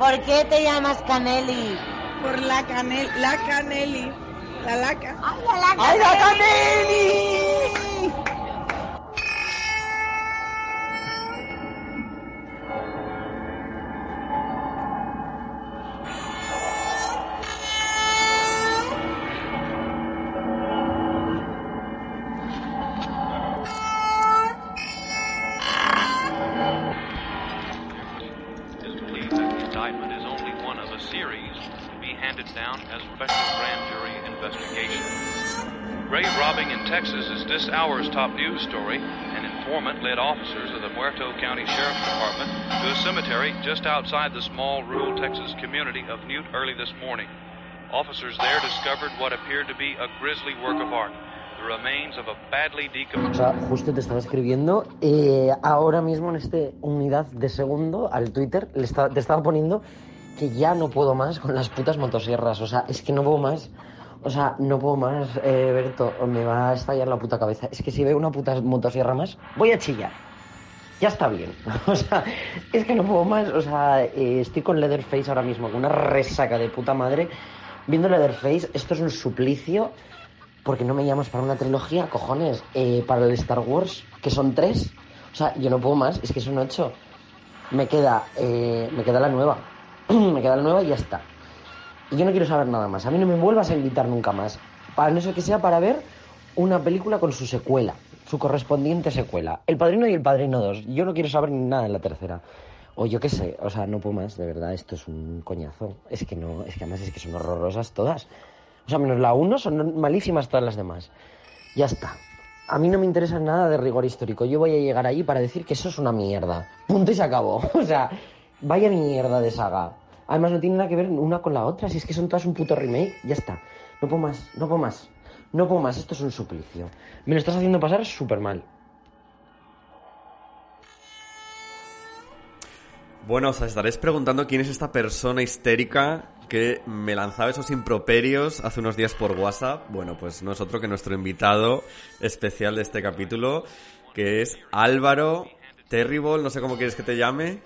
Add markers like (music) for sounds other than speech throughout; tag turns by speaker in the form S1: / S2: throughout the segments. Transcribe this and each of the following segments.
S1: ¿Por qué te llamas Caneli?
S2: Por la canel, la caneli, la laca.
S1: ¡Ay, la
S3: ¡Ay, la Caneli!
S4: Led officers of the Muerto County Sheriff's Department to a cemetery just outside the small rural Texas community of Newt early this morning. Officers there discovered what appeared to be a grisly work of art, the remains of a badly
S3: O
S4: decomposed.
S3: sea, justo te estaba escribiendo eh, ahora mismo en este unidad de segundo al Twitter, le estaba- te estaba poniendo que ya no puedo más con las putas motosierras. O sea, es que no puedo más. O sea, no puedo más, eh, Berto. Me va a estallar la puta cabeza. Es que si veo una puta motosierra más, voy a chillar. Ya está bien. (laughs) O sea, es que no puedo más. O sea, eh, estoy con Leatherface ahora mismo, con una resaca de puta madre. Viendo Leatherface, esto es un suplicio. Porque no me llamas para una trilogía, cojones. Eh, para el Star Wars, que son tres. O sea, yo no puedo más, es que son ocho. Me queda, eh, me queda la nueva. (clears throat) me queda la nueva y ya está. Y yo no quiero saber nada más. A mí no me vuelvas a invitar nunca más. Para no ser que sea para ver una película con su secuela, su correspondiente secuela. El Padrino y El Padrino 2. Yo no quiero saber nada en la tercera. O yo qué sé, o sea, no puedo más, de verdad, esto es un coñazo. Es que no, es que además es que son horrorosas todas. O sea, menos la 1 son malísimas todas las demás. Ya está. A mí no me interesa nada de rigor histórico. Yo voy a llegar ahí para decir que eso es una mierda. Punto y se acabó. (laughs) O sea, vaya mierda de saga. Además no tiene nada que ver una con la otra. Si es que son todas un puto remake, ya está. No puedo más, no puedo más. No puedo más, esto es un suplicio. Me lo estás haciendo pasar súper mal.
S5: Bueno, os estaréis preguntando quién es esta persona histérica que me lanzaba esos improperios hace unos días por WhatsApp. Bueno, pues no es otro que nuestro invitado especial de este capítulo, que es Álvaro Terrible, no sé cómo quieres que te llame.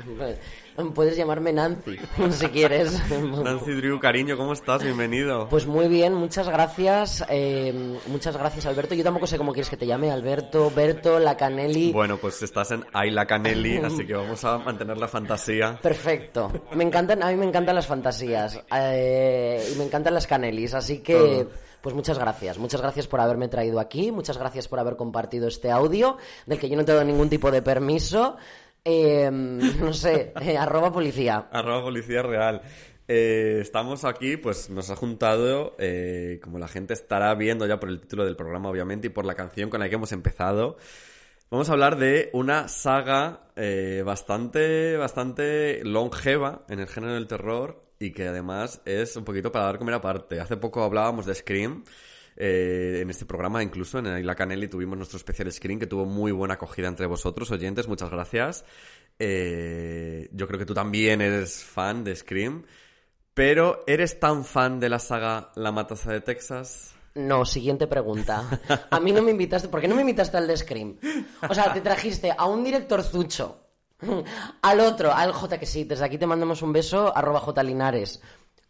S3: Puedes llamarme Nancy, (laughs) si quieres.
S5: Nancy Drew, cariño, ¿cómo estás? Bienvenido.
S3: Pues muy bien, muchas gracias. eh, muchas gracias, Alberto. Yo tampoco sé cómo quieres que te llame, Alberto, Berto, La Canelli.
S5: Bueno, pues estás en Ayla Canelli, así que vamos a mantener la fantasía.
S3: Perfecto. Me encantan, a mí me encantan las fantasías eh, y me encantan las canelis, así que
S5: Todo.
S3: Pues muchas gracias, muchas gracias por haberme traído aquí, muchas gracias por haber compartido este audio del que yo no te doy ningún tipo de permiso. Eh, (laughs) no sé, eh, arroba policía.
S5: Arroba Policía Real. Eh, estamos aquí, pues nos ha juntado, eh, como la gente estará viendo ya por el título del programa, obviamente, y por la canción con la que hemos empezado. Vamos a hablar de una saga eh, bastante, bastante longeva en el género del terror y que además es un poquito para dar comer aparte. Hace poco hablábamos de Scream. eh, en este programa, incluso en la Canelli, tuvimos nuestro especial Scream que tuvo muy buena acogida entre vosotros, oyentes. Muchas gracias. Eh, yo creo que tú también eres fan de Scream. Pero, ¿eres tan fan de la saga La Matanza de Texas?
S3: No, siguiente pregunta. A mí no me invitaste, ¿por qué no me invitaste al de Scream? O sea, te trajiste a un director zucho, (laughs) al otro, al J que sí, desde aquí te mandamos un beso, arroba J Linares.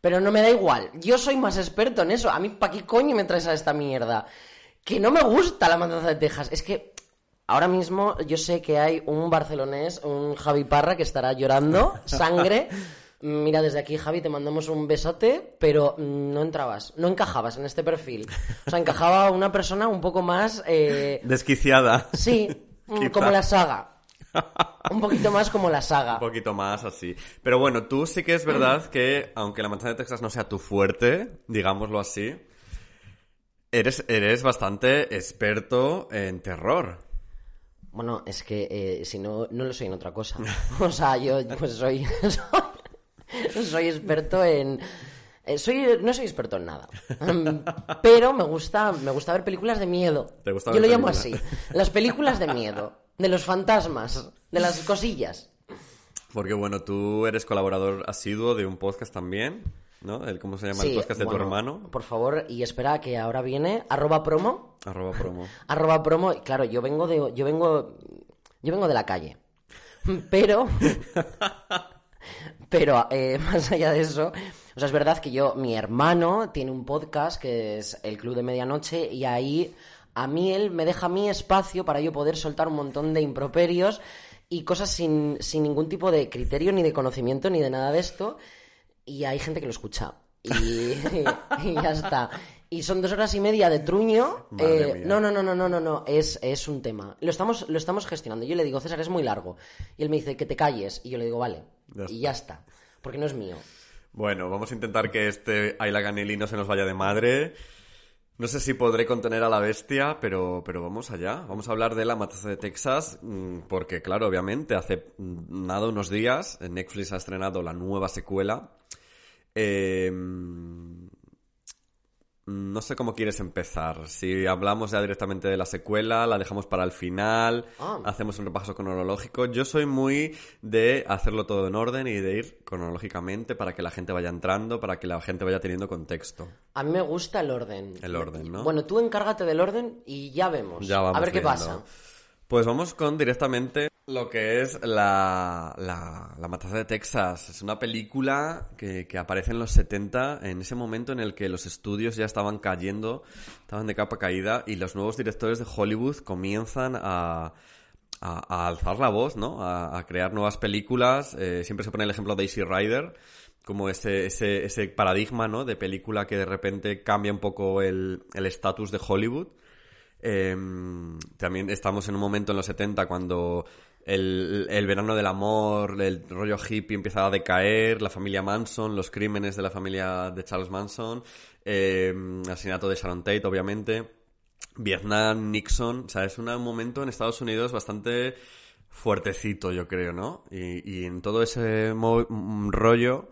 S3: Pero no me da igual, yo soy más experto en eso. A mí, ¿pa' qué coño me traes a esta mierda? Que no me gusta la matanza de Texas. Es que ahora mismo yo sé que hay un barcelonés, un Javi Parra, que estará llorando (laughs) sangre. Mira, desde aquí, Javi, te mandamos un besote, pero no entrabas, no encajabas en este perfil. O sea, encajaba una persona un poco más... eh,
S5: Desquiciada.
S3: sí, (laughs)
S5: Quizá.
S3: como la saga. Un poquito más como la saga.
S5: Un poquito más así. Pero bueno, tú sí que es verdad que, aunque la manzana de Texas no sea tu fuerte, digámoslo así, eres, eres bastante experto en terror.
S3: Bueno, es que eh, si no, no lo soy en otra cosa. (laughs) O sea, yo pues soy, soy, (laughs) soy experto en... eh, soy, no soy experto en nada. Mm, Pero me gusta, me gusta ver películas de miedo.
S5: ¿Te gusta
S3: yo
S5: ver
S3: lo llamo así. Las películas de miedo. De los fantasmas. De las cosillas.
S5: Porque bueno, tú eres colaborador asiduo de un podcast también, ¿no? El, ¿Cómo se llama el podcast de
S3: bueno,
S5: tu hermano?
S3: Por favor, y espera que ahora viene arroba promo.
S5: Arroba promo. (laughs)
S3: Arroba promo. Claro, yo vengo de. Yo vengo. Yo vengo de la calle. (laughs) Pero. (laughs) Pero eh, más allá de eso, o sea, es verdad que yo, mi hermano tiene un podcast que es El Club de Medianoche y ahí a mí él me deja mi espacio para yo poder soltar un montón de improperios y cosas sin, sin ningún tipo de criterio, ni de conocimiento, ni de nada de esto. Y hay gente que lo escucha. Y, (laughs) y ya está. Y son dos horas y media de truño. Eh, no, no, no, no, no, no, no. Es, es un tema. Lo estamos, lo estamos gestionando. Yo le digo, César, es muy largo. Y él me dice, que te calles. Y yo le digo, vale.
S5: Ya
S3: y ya está. Porque no es mío.
S5: Bueno, vamos a intentar que este Ayla Ganelli no se nos vaya de madre. No sé si podré contener a la bestia, pero, pero vamos allá. Vamos a hablar de La Matanza de Texas, mm, porque claro, obviamente, hace mm, nada, unos días, Netflix ha estrenado la nueva secuela. Eh, no sé cómo quieres empezar. Si hablamos ya directamente de la secuela, la dejamos para el final,
S3: Ah.
S5: hacemos un repaso cronológico. Yo soy muy de hacerlo todo en orden y de ir cronológicamente para que la gente vaya entrando, para que la gente vaya teniendo contexto.
S3: A mí me gusta el orden.
S5: El orden, ¿no?
S3: Bueno, tú encárgate del orden y ya vemos.
S5: Ya vamos
S3: a ver qué pasa.
S5: Pues vamos con directamente lo que es la, la, la Matanza de Texas. Es una película que, que aparece en los 70, en ese momento en el que los estudios ya estaban cayendo, estaban de capa caída, y los nuevos directores de Hollywood comienzan a, a, a alzar la voz, ¿no? A, a crear nuevas películas. Eh, siempre se pone el ejemplo de Easy Rider, como ese, ese, ese paradigma, ¿no? De película que de repente cambia un poco el el estatus de Hollywood. Eh, también estamos en un momento en los 70 cuando el, el verano del amor, el rollo hippie empieza a decaer, la familia Manson, los crímenes de la familia de Charles Manson, eh, asesinato de Sharon Tate, obviamente, Vietnam, Nixon, o sea, es un momento en Estados Unidos bastante fuertecito, yo creo, ¿no? Y, y en todo ese mm, rollo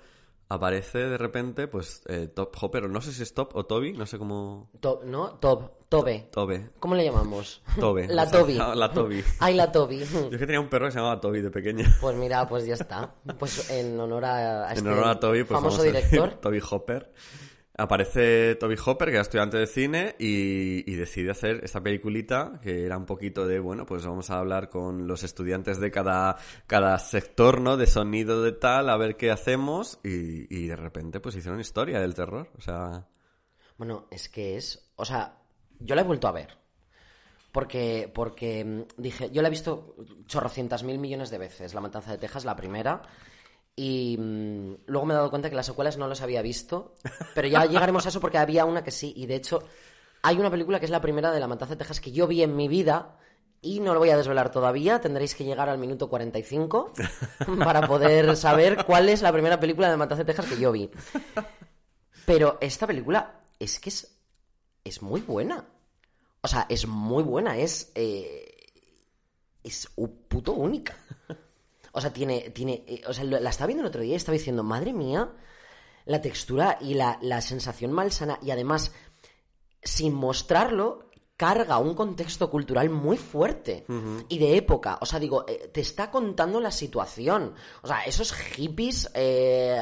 S5: aparece de repente, pues, eh, Top Hopper, no sé si es Top o Toby, no sé cómo...
S3: Top, ¿no? Top. Tobe.
S5: Tobe.
S3: ¿Cómo le llamamos?
S5: Tobe.
S3: La
S5: sea,
S3: Toby. (laughs)
S5: La Toby.
S3: Ay, la Toby.
S5: Yo es que tenía un perro que se llamaba Toby de pequeño.
S3: Pues mira, pues ya está. Pues en honor a, a
S5: En
S3: este
S5: honor a Toby, pues
S3: famoso director. (laughs)
S5: Toby Hopper. Aparece Toby Hopper, que era estudiante de cine, y, y decide hacer esta peliculita, que era un poquito de, bueno, pues vamos a hablar con los estudiantes de cada, cada sector, ¿no? De sonido de tal, a ver qué hacemos, y, y de repente pues hicieron historia del terror. O sea,
S3: Bueno, es que es. O sea, yo la he vuelto a ver. Porque, porque mm, dije, yo la he visto chorrocientas mil millones de veces, La Matanza de Texas, la primera. Y mm, luego me he dado cuenta que las secuelas no las había visto. Pero ya llegaremos a eso porque había una que sí. Y de hecho, hay una película que es la primera de La Matanza de Texas que yo vi en mi vida. Y no lo voy a desvelar todavía. Tendréis que llegar al minuto 45 (laughs) para poder saber cuál es la primera película de Matanza de Texas que yo vi. Pero esta película es que es, es muy buena. O sea, es muy buena, es. eh, es un puto única. O sea, tiene. tiene eh, o sea, la estaba viendo el otro día y estaba diciendo, madre mía, la textura y la, la sensación malsana. Y además, sin mostrarlo, carga un contexto cultural muy fuerte y de época. O sea, digo, eh, te está contando la situación. O sea, esos hippies eh,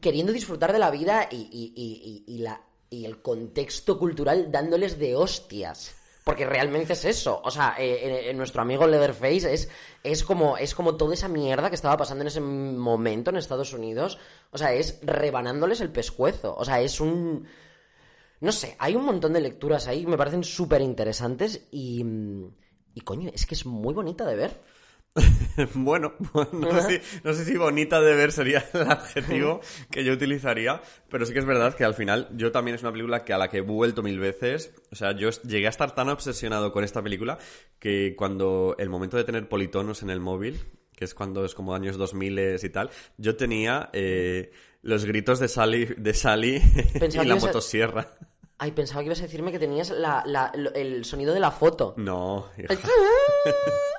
S3: queriendo disfrutar de la vida y, y- y- y- y la, y el contexto cultural dándoles de hostias. Porque realmente es eso. O sea, eh, eh, eh, nuestro amigo Leatherface es, es, como, es como toda esa mierda que estaba pasando en ese momento en Estados Unidos. O sea, es rebanándoles el pescuezo. O sea, es un... No sé, hay un montón de lecturas ahí que me parecen súper interesantes y... Y coño, es que es muy bonita de ver. (laughs)
S5: bueno, no sé, si, no sé si bonita de ver sería el adjetivo que yo utilizaría, pero sí que es verdad que al final yo también es una película que a la que he vuelto mil veces. O sea, yo llegué a estar tan obsesionado con esta película que cuando el momento de tener politonos en el móvil, que es cuando es como años 2000 y tal, yo tenía eh, los gritos de Sally, de Sally (laughs) y la motosierra.
S3: Ay, pensaba que ibas a decirme que tenías la, la- el sonido de la foto.
S5: No, hija.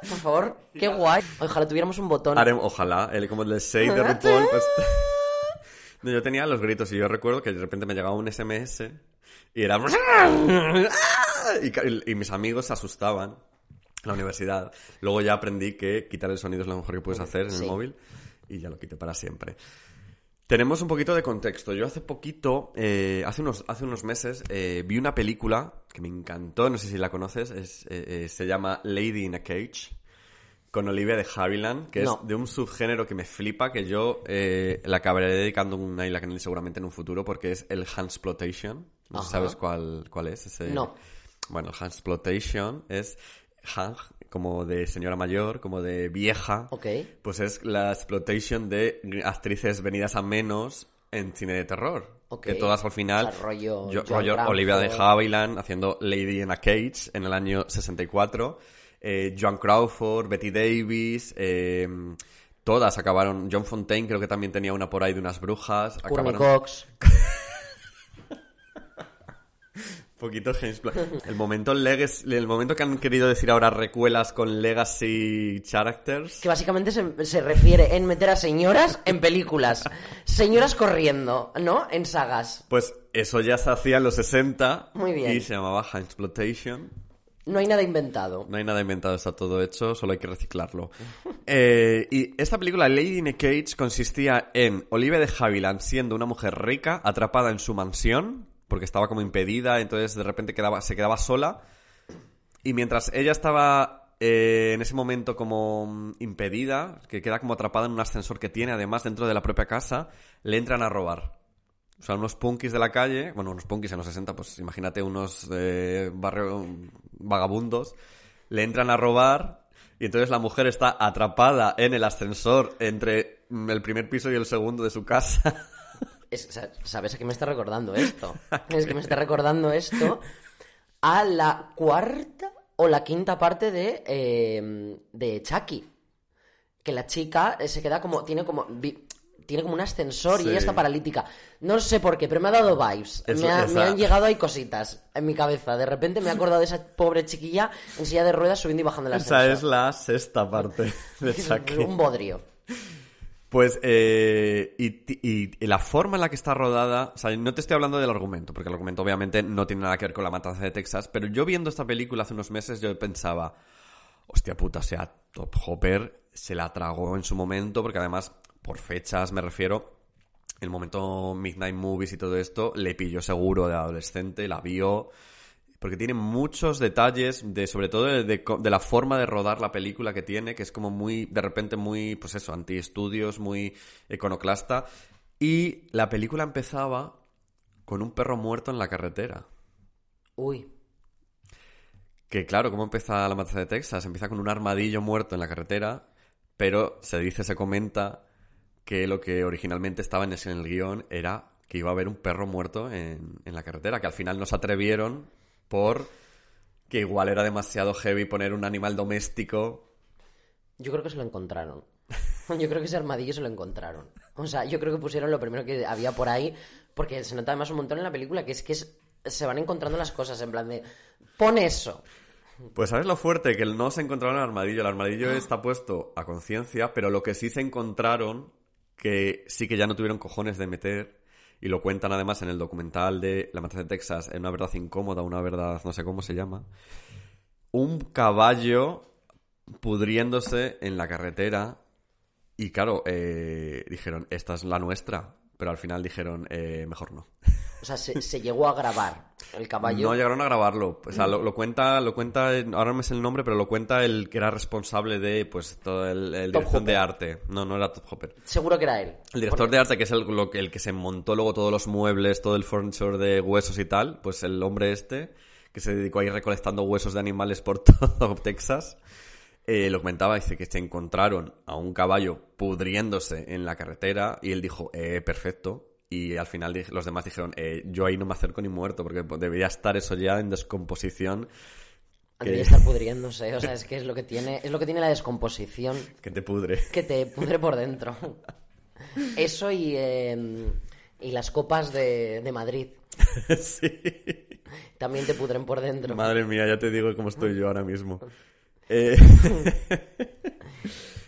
S3: Por favor, (laughs) qué guay. Ojalá tuviéramos un botón.
S5: Harem- ojalá, el, como el de Say de RuPaul, pues... (laughs) No, yo tenía los gritos y yo recuerdo que de repente me llegaba un SMS y era... (laughs) Y, y mis amigos se asustaban en la universidad. Luego ya aprendí que quitar el sonido es lo mejor que puedes hacer en
S3: Sí.
S5: el móvil y ya lo quité para siempre. Tenemos un poquito de contexto. Yo hace poquito, eh, hace, unos, hace unos meses, eh, vi una película que me encantó, no sé si la conoces, es, eh, eh, se llama Lady in a Cage. con Olivia de Havilland, que
S3: No.
S5: es de un subgénero que me flipa, que yo eh, le acabaré dedicando una isla canel seguramente en un futuro, porque es el Hansploitation. No
S3: Ajá.
S5: sabes cuál, cuál es ese.
S3: No.
S5: Bueno, el Hansploitation es Hang, como de señora mayor, como de vieja. Pues es la exploitation de actrices venidas a menos en cine de terror.
S3: Ok.
S5: Que todas al final.
S3: O sea, rollo
S5: yo-
S3: Joan
S5: rollo Olivia de. Havilland haciendo Lady in a Cage en el año 64. Eh, Joan Crawford, Betty Davis. eh, todas acabaron. John Fontaine creo que también tenía una por ahí de unas brujas.
S3: Courtney
S5: acabaron-
S3: Cox. (laughs)
S5: Poquito (laughs) James Blunt. El momento legacy, el momento que han querido decir ahora recuelas con legacy characters.
S3: Que básicamente se, se refiere en meter a señoras en películas. Señoras corriendo, ¿no? En sagas.
S5: Pues eso ya se hacía en los 60
S3: Muy bien.
S5: y se llamaba Exploitation.
S3: No hay nada inventado.
S5: No hay nada inventado, está todo hecho, solo hay que reciclarlo. (laughs) Eh, y esta película, Lady in a Cage, consistía en Olivia de Havilland siendo una mujer rica, atrapada en su mansión, porque estaba como impedida, entonces de repente quedaba, se quedaba sola. Y mientras ella estaba eh, en ese momento como mm, impedida, que queda como atrapada en un ascensor que tiene además dentro de la propia casa, le entran a robar. O sea, unos punkis de la calle, bueno, unos punkis en los 60, pues imagínate unos eh, barrio vagabundos, le entran a robar y entonces la mujer está atrapada en el ascensor entre mm, el primer piso y el segundo de su casa. (laughs)
S3: Es- sa- ¿Sabes a qué me está recordando esto? (laughs) Es que me está recordando esto a la cuarta o la quinta parte de, eh, de Chucky. Que la chica eh, se queda como. Tiene como. Tiene como un ascensor y ella está paralítica. No sé por qué, pero me ha dado vibes.
S5: Eso-
S3: me, ha-
S5: esa-
S3: me han llegado ahí cositas en mi cabeza. De repente me he acordado de esa pobre chiquilla en silla de ruedas subiendo y bajando el ascensor.
S5: Esa es la sexta parte de (laughs) Chucky.
S3: un bodrio.
S5: Pues, eh, y, y la forma en la que está rodada, o sea, no te estoy hablando del argumento, porque el argumento obviamente no tiene nada que ver con la matanza de Texas, pero yo viendo esta película hace unos meses yo pensaba, hostia puta, o sea, Top Hopper se la tragó en su momento, porque además, por fechas me refiero, el momento Midnight Movies y todo esto, le pilló seguro de adolescente, la vio, porque tiene muchos detalles de sobre todo de, de de la forma de rodar la película que tiene que es como muy de repente muy pues eso anti estudios muy iconoclasta. Y la película empezaba con un perro muerto en la carretera.
S3: Uy.
S5: que claro cómo empieza la matanza de Texas empieza con un armadillo muerto en la carretera pero se dice se comenta que lo que originalmente estaba en ese- en el guion era que iba a haber un perro muerto en, en la carretera que al final no se atrevieron por que igual era demasiado heavy poner un animal doméstico.
S3: Yo creo que se lo encontraron. (laughs) Yo creo que ese armadillo se lo encontraron. O sea, yo creo que pusieron lo primero que había por ahí, porque se nota además un montón en la película, que es que es- se van encontrando las cosas, en plan de, pon eso.
S5: Pues sabes lo fuerte, que no se encontraron el armadillo. El armadillo está puesto a conciencia, pero lo que sí se encontraron, que sí que ya no tuvieron cojones de meter, y lo cuentan además en el documental de La Matanza de Texas, en una verdad incómoda, una verdad no sé cómo se llama, un caballo pudriéndose en la carretera. Y claro, eh, dijeron, esta es la nuestra. Pero al final dijeron, eh, mejor no.
S3: O sea, se, se llegó a grabar el caballo.
S5: No llegaron a grabarlo. O sea, lo, lo cuenta, lo cuenta, ahora no me sé el nombre, pero lo cuenta el que era responsable de, pues, todo el, el
S3: Top
S5: dirección de
S3: Hopper.
S5: arte. No, no era Top Hopper.
S3: Seguro que era él.
S5: El director de arte, que es el, lo que- el que se montó luego todos los muebles, todo el furniture de huesos y tal, pues el hombre este, que se dedicó a ir recolectando huesos de animales por (laughs) todo Texas, eh, lo comentaba, dice que se encontraron a un caballo pudriéndose en la carretera y él dijo, eh, perfecto. Y al final los demás dijeron, eh, yo ahí no me acerco ni muerto, porque debería estar eso ya en descomposición,
S3: Debería estar (laughs) pudriéndose. O sea, es que es lo que tiene, es lo que tiene la descomposición
S5: que te pudre.
S3: que te pudre por dentro. (laughs) Eso y, eh, y las copas de, de Madrid (laughs)
S5: sí.
S3: también te pudren por dentro.
S5: Madre mía, ya te digo cómo estoy yo ahora mismo. Eh, (laughs)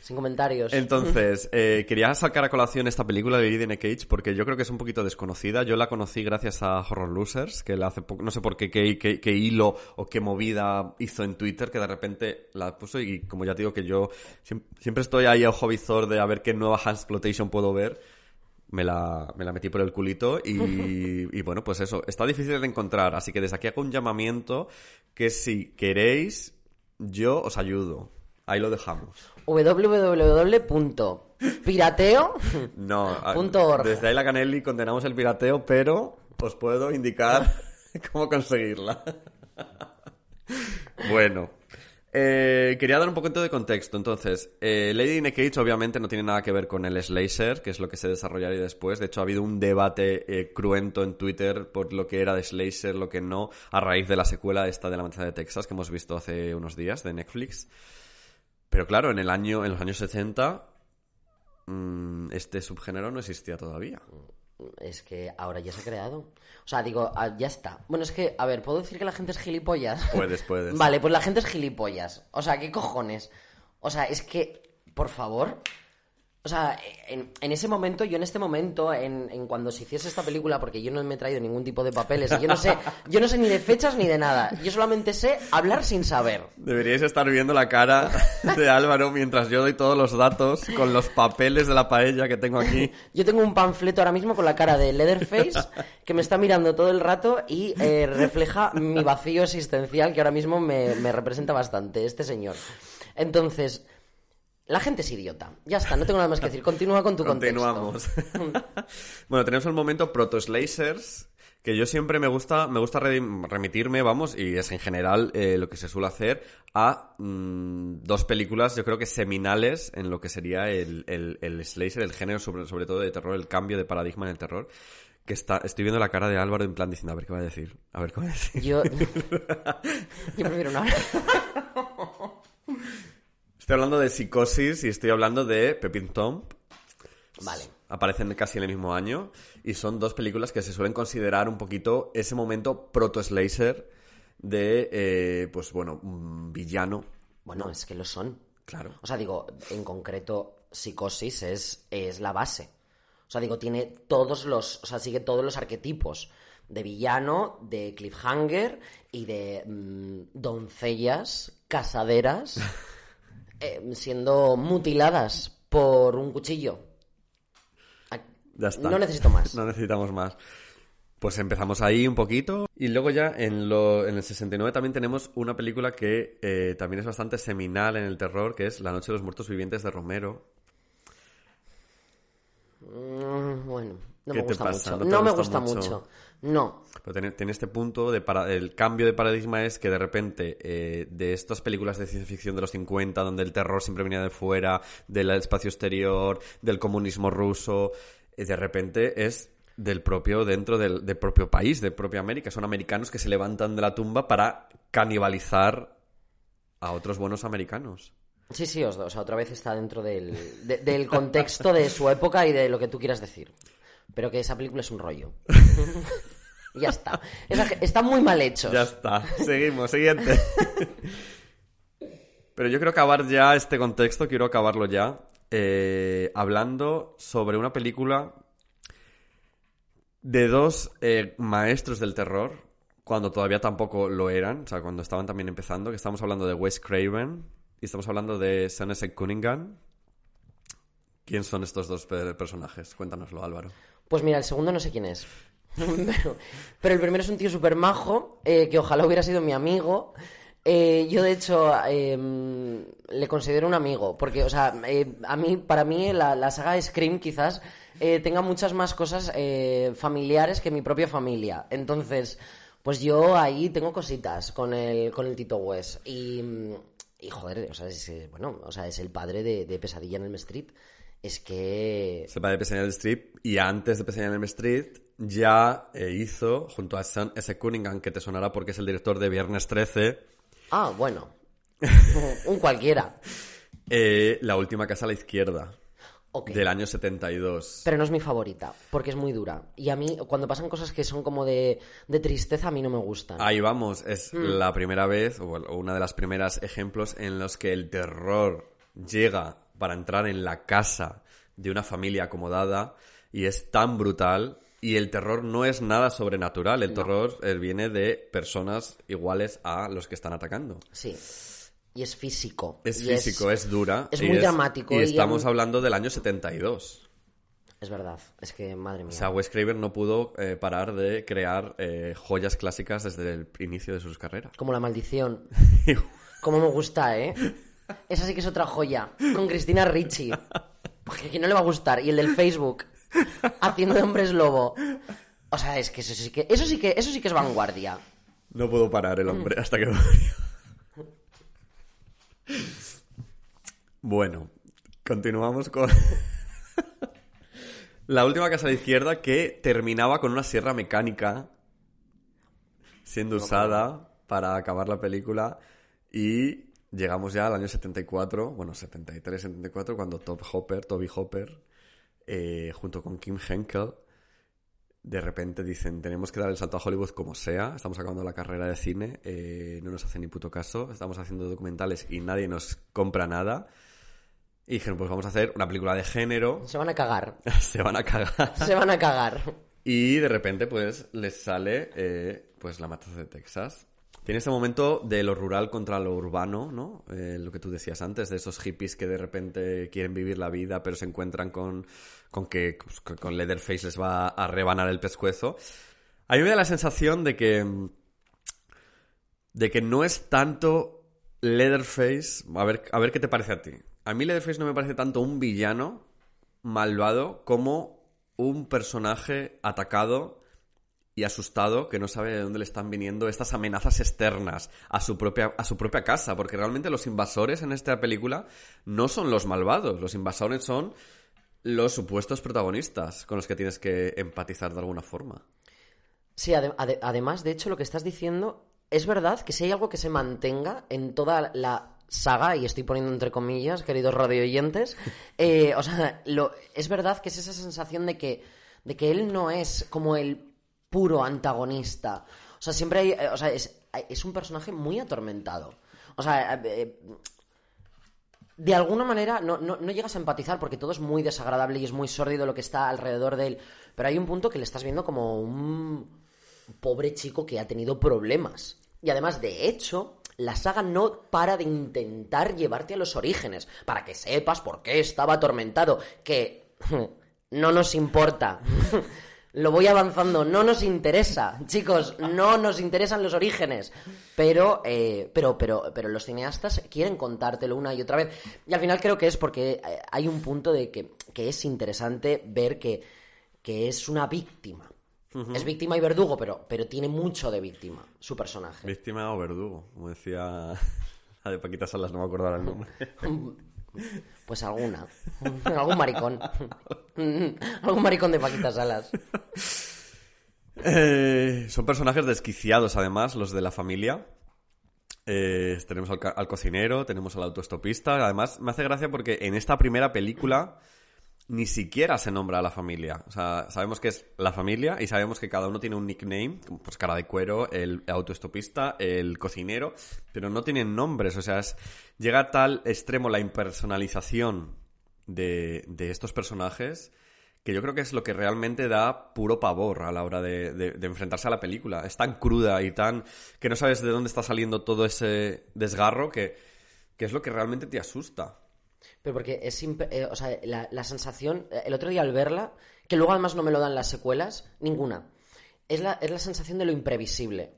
S3: Sin comentarios.
S5: Entonces, eh, quería sacar a colación esta película de a Cage porque yo creo que es un poquito desconocida. Yo la conocí gracias a Horror Losers, que la hace poco, no sé por qué, qué, qué- qué hilo o qué movida hizo en Twitter, que de repente la puso y como ya te digo que yo siem- siempre estoy ahí a ojo visor de a ver qué nueva Handsploitation puedo ver. Me la, me la metí por el culito y, y bueno, pues eso, está difícil de encontrar, así que desde aquí hago un llamamiento que si queréis, yo os ayudo. Ahí lo dejamos.
S3: www.pirateo. (laughs)
S5: No, a- desde ahí la Canelli condenamos el pirateo, pero os puedo indicar (laughs) cómo conseguirla. (laughs) bueno, eh, quería dar un poquito de contexto. Entonces, eh, Lady in a Cage obviamente no tiene nada que ver con el Slasher, que es lo que se desarrollaría después. De hecho, ha habido un debate eh, cruento en Twitter por lo que era de Slasher, lo que no, a raíz de la secuela esta de La Mancha de Texas que hemos visto hace unos días de Netflix. Pero claro, en el año, en los años 60, mm, este subgénero no existía todavía.
S3: Es que ahora ya se ha creado. O sea, digo, ah, ya está. Bueno, es que, a ver, ¿puedo decir que la gente es gilipollas?
S5: Puedes, puedes. (laughs)
S3: Vale, pues la gente es gilipollas. O sea, ¿qué cojones? O sea, es que, por favor. O sea, en, en ese momento, yo en este momento, en, en cuando se hiciese esta película, porque yo no me he traído ningún tipo de papeles, yo no sé, (laughs) yo no sé ni de fechas ni de nada. Yo solamente sé hablar sin saber.
S5: Deberíais estar viendo la cara de Álvaro mientras yo doy todos los datos con los papeles de la paella que tengo aquí.
S3: Yo tengo un panfleto ahora mismo con la cara de Leatherface que me está mirando todo el rato y eh, refleja mi vacío existencial que ahora mismo me, me representa bastante, este señor. Entonces, la gente es idiota. Ya está, no tengo nada más que decir. Continúa con tu
S5: Continuamos. (laughs) bueno, tenemos el momento Proto Slicers, que yo siempre me gusta, me gusta re- remitirme, vamos, y es en general eh, lo que se suele hacer, a mm, dos películas, yo creo que seminales en lo que sería el, el, el slasher, el género, sobre, sobre todo de terror, el cambio de paradigma en el terror. Que está, estoy viendo la cara de Álvaro en plan diciendo, a ver qué va a decir, a ver qué va a decir.
S3: Yo, (laughs) (laughs) yo prefiero no.
S5: Estoy hablando de Psicosis y estoy hablando de Pepin Tomp.
S3: Vale.
S5: Aparecen casi en el mismo año y son dos películas que se suelen considerar un poquito ese momento proto-slasher de, eh, pues bueno, un villano.
S3: Bueno, es que lo son.
S5: Claro.
S3: O sea, digo, en concreto, Psicosis es, es la base. O sea, digo, tiene todos los. O sea, sigue todos los arquetipos de villano, de cliffhanger y de mm, doncellas casaderas (laughs) eh, siendo mutiladas por un cuchillo.
S5: Ya está.
S3: No necesito más. (laughs)
S5: No necesitamos más. Pues empezamos ahí un poquito. Y luego ya en, lo, en el 69 también tenemos una película que eh, también es bastante seminal en el terror, que es La Noche de los Muertos Vivientes de Romero.
S3: Mm, bueno, no
S5: ¿Qué
S3: me
S5: te
S3: gusta
S5: pasa?
S3: mucho.
S5: ¿No
S3: me
S5: gusta
S3: gusta
S5: mucho?
S3: mucho. No.
S5: Pero tiene, este punto de para, el cambio de paradigma es que de repente eh, de estas películas de ciencia ficción de los 50 donde el terror siempre venía de fuera, del espacio exterior, del comunismo ruso, eh, de repente es del propio dentro del, del propio país, de propia América. Son americanos que se levantan de la tumba para canibalizar a otros buenos americanos.
S3: Sí, sí, os- o sea, otra vez está dentro del, de- del contexto de su época y de lo que tú quieras decir. Pero que esa película es un rollo. (laughs) ya está. Está muy mal hecho.
S5: Ya está. Seguimos, siguiente. Pero yo quiero acabar ya este contexto, quiero acabarlo ya, eh, hablando sobre una película de dos eh, maestros del terror, cuando todavía tampoco lo eran, o sea, cuando estaban también empezando, que estamos hablando de Wes Craven y estamos hablando de Somerset Cunningham. ¿Quién son estos dos pe- personajes? Cuéntanoslo, Álvaro.
S3: Pues mira, el segundo no sé quién es. (laughs) pero, el primero es un tío súper majo, eh, que ojalá hubiera sido mi amigo. Eh, yo, de hecho, eh, le considero un amigo, porque, o sea, eh, a mí, para mí, la, la saga Scream quizás tenga muchas más cosas familiares que mi propia familia. Entonces, pues yo ahí tengo cositas con el, con el Tito West. Y, joder, o sea, es, bueno, o sea, es el padre de, de Pesadilla en el Street. Es que
S5: Se va de Pesadilla en el Street y antes de Pesadilla en el Street ya eh, hizo, junto a Sean S. Cunningham, que te sonará porque es el director de Viernes 13,
S3: Ah, bueno. (laughs) Un cualquiera.
S5: eh, La última casa a la izquierda,
S3: Ok.
S5: del año 72.
S3: Pero no es mi favorita, porque es muy dura. Y a mí, cuando pasan cosas que son como de, de tristeza, a mí no me gustan.
S5: Ahí vamos, es
S3: Mm.
S5: la primera vez, o una de las primeras ejemplos en los que el terror llega para entrar en la casa de una familia acomodada y es tan brutal. Y el terror no es nada sobrenatural, el terror eh, viene de personas iguales a los que están atacando.
S3: Sí. Y es físico.
S5: Es
S3: Y
S5: físico, es, dura.
S3: es muy dramático
S5: Y
S3: y
S5: estamos hablando del año 72.
S3: Es verdad. Es que, madre mía.
S5: O sea, Wes Craven no pudo eh, parar de crear eh, joyas clásicas desde el inicio de sus carreras.
S3: Como la maldición. (laughs) Como me gusta, ¿eh? Esa sí que es otra joya. Con Cristina Ricci. Porque aquí no le va a gustar. Y el del Facebook. Haciendo de hombres lobo. O sea, es que eso sí que. Eso sí que, eso sí que es vanguardia.
S5: No puedo parar el hombre hasta que Bueno, continuamos con la última casa de izquierda que terminaba con una sierra mecánica siendo usada para acabar la película y llegamos ya al año 74, bueno, 73, 74, cuando Top Hopper, Toby Hopper, eh, junto con Kim Henkel, de repente dicen, tenemos que dar el salto a Hollywood como sea, estamos acabando la carrera de cine, eh, no nos hace ni puto caso, estamos haciendo documentales y nadie nos compra nada. Y dijeron, pues vamos a hacer una película de género.
S3: Se van a cagar. (laughs)
S5: Se van a cagar.
S3: Se van a cagar.
S5: Y de repente, pues, les sale, eh, pues, La Matanza de Texas. Tiene ese momento de lo rural contra lo urbano, ¿no? Eh, lo que tú decías antes, de esos hippies que de repente quieren vivir la vida, pero se encuentran con, con que pues, con- Leatherface les va a rebanar el pescuezo. A mí me da la sensación de que. de que no es tanto Leatherface. A ver, a ver qué te parece a ti. A mí Leatherface no me parece tanto un villano malvado como un personaje atacado y asustado que no sabe de dónde le están viniendo estas amenazas externas a su propia, a su propia casa, porque realmente los invasores en esta película no son los malvados, los invasores son los supuestos protagonistas con los que tienes que empatizar de alguna forma.
S3: Sí, ade- ade- además, de hecho, lo que estás diciendo es verdad que si hay algo que se mantenga en toda la saga, y estoy poniendo entre comillas, queridos radioyentes, (laughs) eh, o sea, lo, es verdad que es esa sensación de que, de que él no es como el puro antagonista. O sea, siempre hay, eh, o sea, es, es un personaje muy atormentado. O sea, eh, eh, de alguna manera no, no, no llegas a empatizar porque todo es muy desagradable y es muy sórdido lo que está alrededor de él. Pero hay un punto que le estás viendo como un pobre chico que ha tenido problemas. Y además, de hecho, la saga no para de intentar llevarte a los orígenes, para que sepas por qué estaba atormentado, que (laughs) no nos importa. (laughs) Lo voy avanzando, no nos interesa, chicos, no nos interesan los orígenes. Pero, eh, pero, pero, pero los cineastas quieren contártelo una y otra vez. Y al final creo que es porque eh, hay un punto de que, que es interesante ver que, que es una víctima. Es víctima y verdugo, pero, pero tiene mucho de víctima su personaje.
S5: Víctima o verdugo, como decía (laughs) la de Paquita Salas, no me acuerdo ahora el nombre.
S3: Pues alguna. Algún maricón. (laughs) Algún maricón de Paquitas Salas.
S5: Eh, son personajes desquiciados, además, los de la familia. Eh, tenemos al, cocinero, tenemos al autoestopista. Además, me hace gracia porque en esta primera película ni siquiera se nombra a la familia. O sea, sabemos que es la familia y sabemos que cada uno tiene un nickname, pues cara de cuero, el autoestopista, el cocinero, pero no tienen nombres. O sea, llega a tal extremo la impersonalización de estos personajes que yo creo que es lo que realmente da puro pavor a la hora de, de- de enfrentarse a la película. Es tan cruda y tan... que no sabes de dónde está saliendo todo ese desgarro que, que es lo que realmente te asusta.
S3: Pero porque es eh, o sea, la, la sensación, eh, el otro día al verla, que luego además no me lo dan las secuelas, ninguna. Es la, es la sensación de lo imprevisible.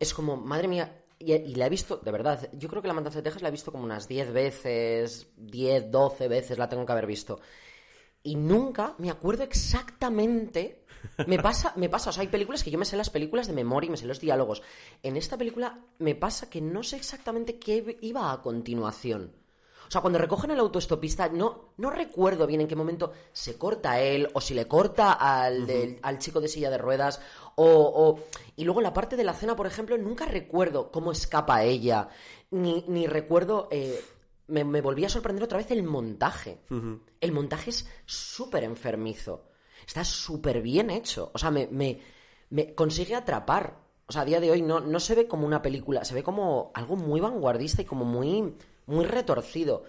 S3: Es como, madre mía, y, y la he visto, de verdad, yo creo que la Matanza de Texas la he visto como unas 10 veces, 10, 12 veces la tengo que haber visto. Y nunca me acuerdo exactamente. Me pasa, me pasa, o sea, hay películas que yo me sé las películas de memoria y me sé los diálogos. En esta película me pasa que no sé exactamente qué iba a continuación. O sea, cuando recogen al autoestopista, no, no recuerdo bien en qué momento se corta a él, o si le corta al, del- al chico de silla de ruedas, o, o- Y luego la parte de la cena, por ejemplo, nunca recuerdo cómo escapa ella, ni, ni recuerdo... eh, me, me volví a sorprender otra vez el montaje. El montaje es súper enfermizo. Está súper bien hecho. O sea, me, me, me consigue atrapar. O sea, a día de hoy no, no se ve como una película, se ve como algo muy vanguardista y como muy, muy retorcido.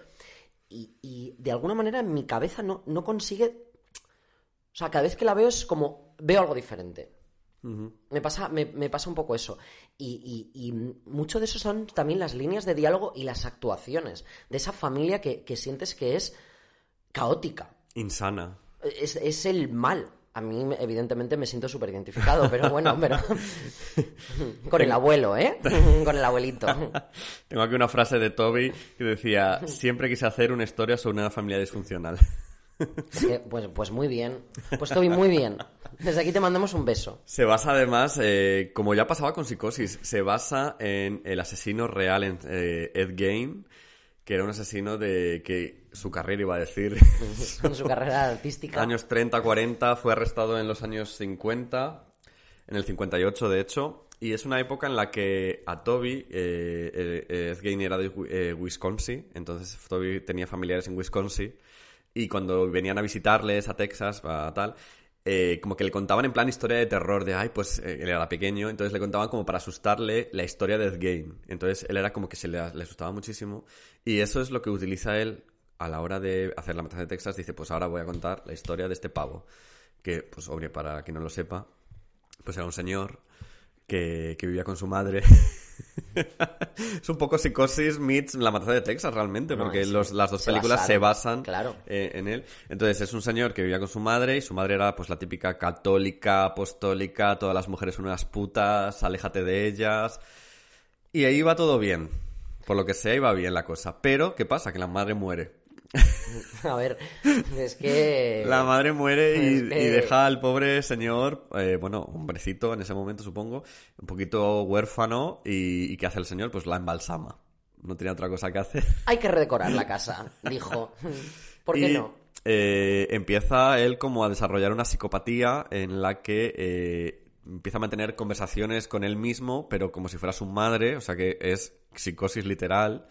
S3: Y, y de alguna manera en mi cabeza no, no consigue... O sea, cada vez que la veo es como... Veo algo diferente. Me pasa, me, me pasa un poco eso. Y, y- y mucho de eso son también las líneas de diálogo y las actuaciones. De esa familia que, que sientes que es caótica.
S5: Insana.
S3: Es, es el mal. A mí, evidentemente, me siento súper identificado, pero bueno, (laughs) pero... (laughs) Con el abuelo, ¿eh? (laughs) Con el abuelito.
S5: Tengo aquí una frase de Toby que decía, siempre quise hacer una historia sobre una familia disfuncional.
S3: Que, pues, pues muy bien. Pues Toby, muy bien. Desde aquí te mandamos un beso.
S5: Se basa además, eh, como ya pasaba con Psicosis, se basa en el asesino real, en eh, Ed Gein, que era un asesino de que su carrera iba a decir...
S3: En (laughs) su carrera artística.
S5: años 30, 40, fue arrestado en los años 50, en el 58 de hecho, y es una época en la que a Toby, eh, eh, Ed Gein era de Wi- eh, Wisconsin, entonces Toby tenía familiares en Wisconsin, y cuando venían a visitarles a Texas, a tal, eh, como que le contaban en plan historia de terror, de, ay, pues eh, él era pequeño, entonces le contaban como para asustarle la historia de Ed Gein. Entonces él era como que se le, asustaba muchísimo, y eso es lo que utiliza él a la hora de hacer la matanza de Texas, dice, pues ahora voy a contar la historia de este pavo, que, pues, obvio, para quien no lo sepa, pues era un señor que, que vivía con su madre. (laughs) (laughs) es un poco psicosis meets la matanza de Texas realmente,
S3: No,
S5: porque los- las dos
S3: se
S5: películas se basan
S3: claro.
S5: eh, en él. Entonces es un señor que vivía con su madre y su madre era pues la típica católica, apostólica, todas las mujeres son unas putas, aléjate de ellas. Y ahí va todo bien. Por lo que sea, iba bien la cosa. Pero, ¿qué pasa? Que la madre muere. (laughs)
S3: A ver, es que...
S5: La madre muere y,
S3: Es que-
S5: y deja al pobre señor, eh, bueno, hombrecito en ese momento supongo, un poquito huérfano y, y ¿qué hace el señor? Pues la embalsama. No tenía otra cosa que hacer.
S3: Hay que redecorar la casa, dijo. (laughs) ¿Por qué
S5: y,
S3: no?
S5: eh, empieza él como a desarrollar una psicopatía en la que eh, empieza a mantener conversaciones con él mismo, pero como si fuera su madre, o sea que es psicosis literal.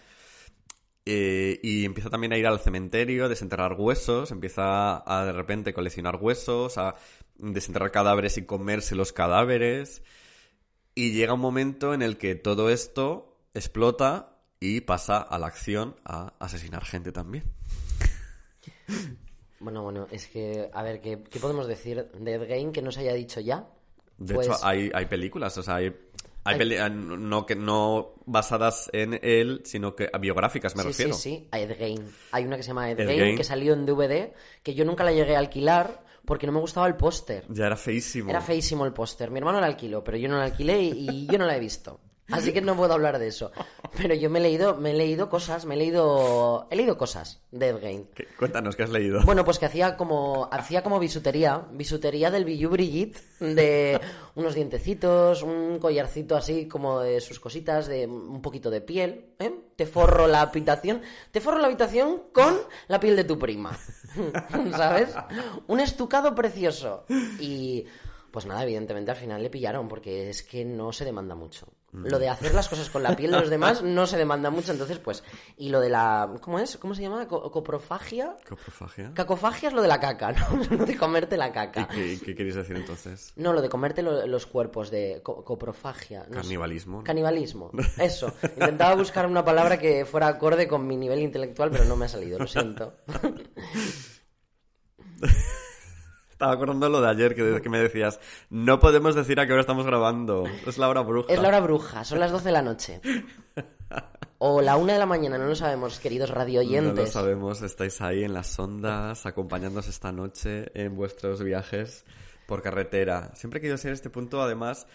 S5: Eh, y empieza también a ir al cementerio, a desenterrar huesos, empieza a de repente coleccionar huesos, a desenterrar cadáveres y comerse los cadáveres. Y llega un momento en el que todo esto explota y pasa a la acción a asesinar gente también.
S3: Bueno, bueno, es que, a ver, ¿qué, qué podemos decir de Gein que no se haya dicho ya?
S5: De
S3: Pues-
S5: hecho, hay, hay películas, o sea, hay, hay
S3: Hay-
S5: peli- ah, no, que, no basadas en él, sino que biográficas, me
S3: sí,
S5: refiero.
S3: sí, sí, a Ed Gein. Hay una que se llama Ed, Gein. que salió en DVD, que yo nunca la llegué a alquilar porque no me gustaba el póster.
S5: Ya era feísimo.
S3: Era feísimo el póster. Mi hermano la alquiló, pero yo no la alquilé y, y yo no la he visto. Así que no puedo hablar de eso. Pero yo me he leído, me he leído cosas, me he leído, he leído cosas de Ed Gein.
S5: ¿Qué? Cuéntanos, ¿qué has leído?
S3: Bueno, pues que hacía como, hacía como bisutería, bisutería del Billu Brigitte, de unos dientecitos, un collarcito así como de sus cositas, de un poquito de piel, ¿eh? Te forro la habitación, te forro la habitación con la piel de tu prima, (laughs) ¿sabes? Un estucado precioso. Y, pues nada, evidentemente al final le pillaron, porque es que no se demanda mucho. Lo de hacer las cosas con la piel de los demás (laughs) no se demanda mucho, entonces pues, y lo de la, ¿cómo es? ¿Cómo se llama? Co- ¿Coprofagia?
S5: ¿Coprofagia?
S3: Cacofagia es lo de la caca, ¿no? (laughs) Lo de comerte la
S5: ¿Y
S3: caca.
S5: qué, qué queréis decir entonces?
S3: No, lo de comerte lo- los cuerpos de co- coprofagia. no.
S5: Canibalismo. ¿no?
S3: Canibalismo. Eso. Intentaba buscar una palabra que fuera acorde con mi nivel intelectual, pero no me ha salido, lo siento. (laughs)
S5: Estaba acordando lo de ayer, que, que me decías, no podemos decir a qué hora estamos grabando. Es la hora bruja.
S3: Es la hora bruja, son las 12 de la noche. O la una de la mañana, no lo sabemos, queridos radio
S5: No lo sabemos, estáis ahí en las ondas, acompañándonos esta noche en vuestros viajes por carretera. Siempre he querido ser este punto, además,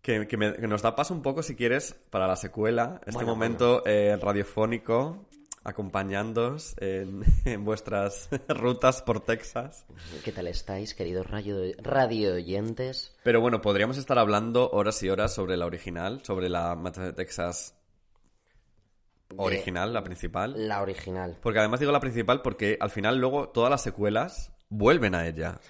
S5: que, que me- que nos da paso un poco, si quieres, para la secuela. Este
S3: Bueno,
S5: momento eh, radiofónico, acompañándoos en, (laughs) en vuestras (laughs) rutas por Texas.
S3: ¿Qué tal estáis, queridos radio, radio oyentes?
S5: Pero bueno, podríamos estar hablando horas y horas sobre la original, sobre la Matanza de Texas original, la principal.
S3: La original.
S5: Porque además digo la principal porque al final luego todas las secuelas vuelven a ella.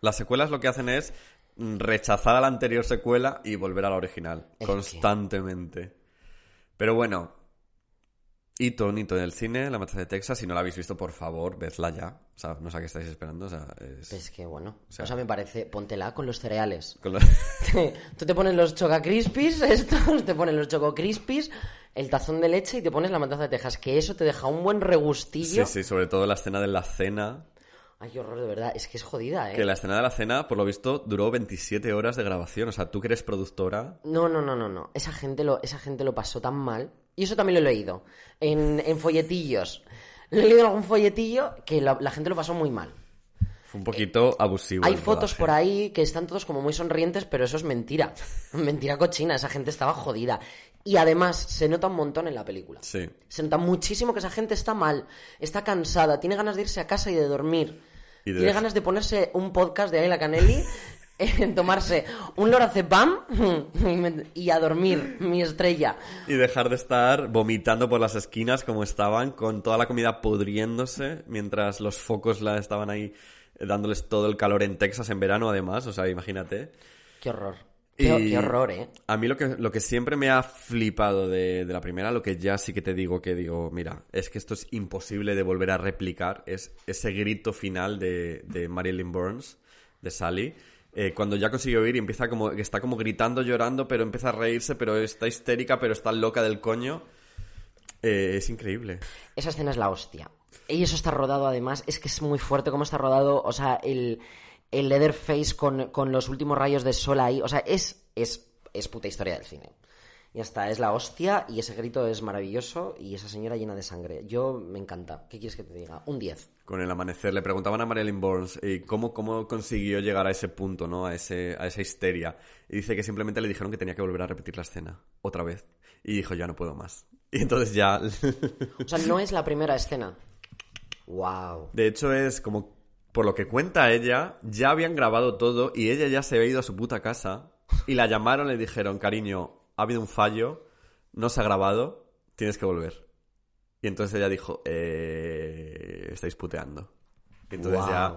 S5: Las secuelas lo que hacen es rechazar a la anterior secuela y volver a la original.
S3: Es que-
S5: constantemente. Pero bueno. Un hito en el cine, La Matanza de Texas. Si no la habéis visto, por favor, vedla ya. O sea, no sé a qué estáis esperando. O sea, es...
S3: Es que bueno, o
S5: sea-
S3: sea, me parece, póntela con los cereales.
S5: con (laughs)
S3: Tú te pones los Choca Crispies, (laughs) estos, te pones los Choco Crispies, el tazón de leche y te pones la matanza de Texas, que eso te deja un buen
S5: Sí,
S3: regustillo.
S5: sí, sobre todo la escena de la cena.
S3: Ay, qué horror, de verdad, es que es jodida, ¿eh?
S5: Que la escena de la cena, por lo visto, duró 27 horas de grabación. O sea, tú que eres productora,
S3: No, no, no, no, no. Esa gente lo, esa gente lo pasó tan mal. Y eso también lo he leído. En, en folletillos. Lo he leído en algún folletillo que la, la gente lo pasó muy mal.
S5: Fue un poquito abusivo.
S3: Hay fotos
S5: rodaje.
S3: por ahí que están todos como muy sonrientes, pero eso es mentira. (laughs) mentira cochina, esa gente estaba jodida. Y además se nota un montón en la película.
S5: Sí.
S3: Se nota muchísimo que esa gente está mal, está cansada, tiene ganas de irse a casa y de dormir.
S5: Y de
S3: tiene ganas de ponerse un podcast de Ayla Canelli, eh, (laughs) (laughs) tomarse un lorazepam y, a dormir, mi estrella.
S5: Y dejar de estar vomitando por las esquinas como estaban, con toda la comida pudriéndose, mientras los focos la estaban ahí eh, dándoles todo el calor en Texas en verano, además. O sea, imagínate.
S3: Qué horror. Qué, qué horror, ¿eh?
S5: A mí lo que, lo que siempre me ha flipado de, de la primera, lo que ya sí que te digo que digo, mira, es que esto es imposible de volver a replicar, es ese grito final de, de Marilyn Burns, de Sally, eh, cuando ya consiguió ir y empieza como, está como gritando, llorando, pero empieza a reírse, pero está histérica, pero está loca del coño. Eh, es increíble.
S3: Esa escena es la hostia. Y eso está rodado además, es que es muy fuerte cómo está rodado, o sea, el, el Leatherface con, con los últimos rayos de sol ahí, o sea, es, es, es puta historia del cine. Ya está, es la hostia y ese grito es maravilloso y esa señora llena de sangre. Yo me encanta. ¿Qué quieres que te diga? Un 10.
S5: Con el amanecer le preguntaban a Marilyn Burns eh, cómo, cómo consiguió llegar a ese punto, ¿no? A, ese, a esa histeria. Y dice que simplemente le dijeron que tenía que volver a repetir la escena, otra vez. Y dijo, ya no puedo más. (laughs) Y entonces ya... (laughs)
S3: O sea, no es la primera escena. Wow.
S5: De hecho, es como, por lo que cuenta ella, ya habían grabado todo y ella ya se había ido a su puta casa. Y la llamaron y le dijeron, cariño, ha habido un fallo, no se ha grabado, tienes que volver. Y entonces ella dijo, eh, estáis puteando. Y entonces ya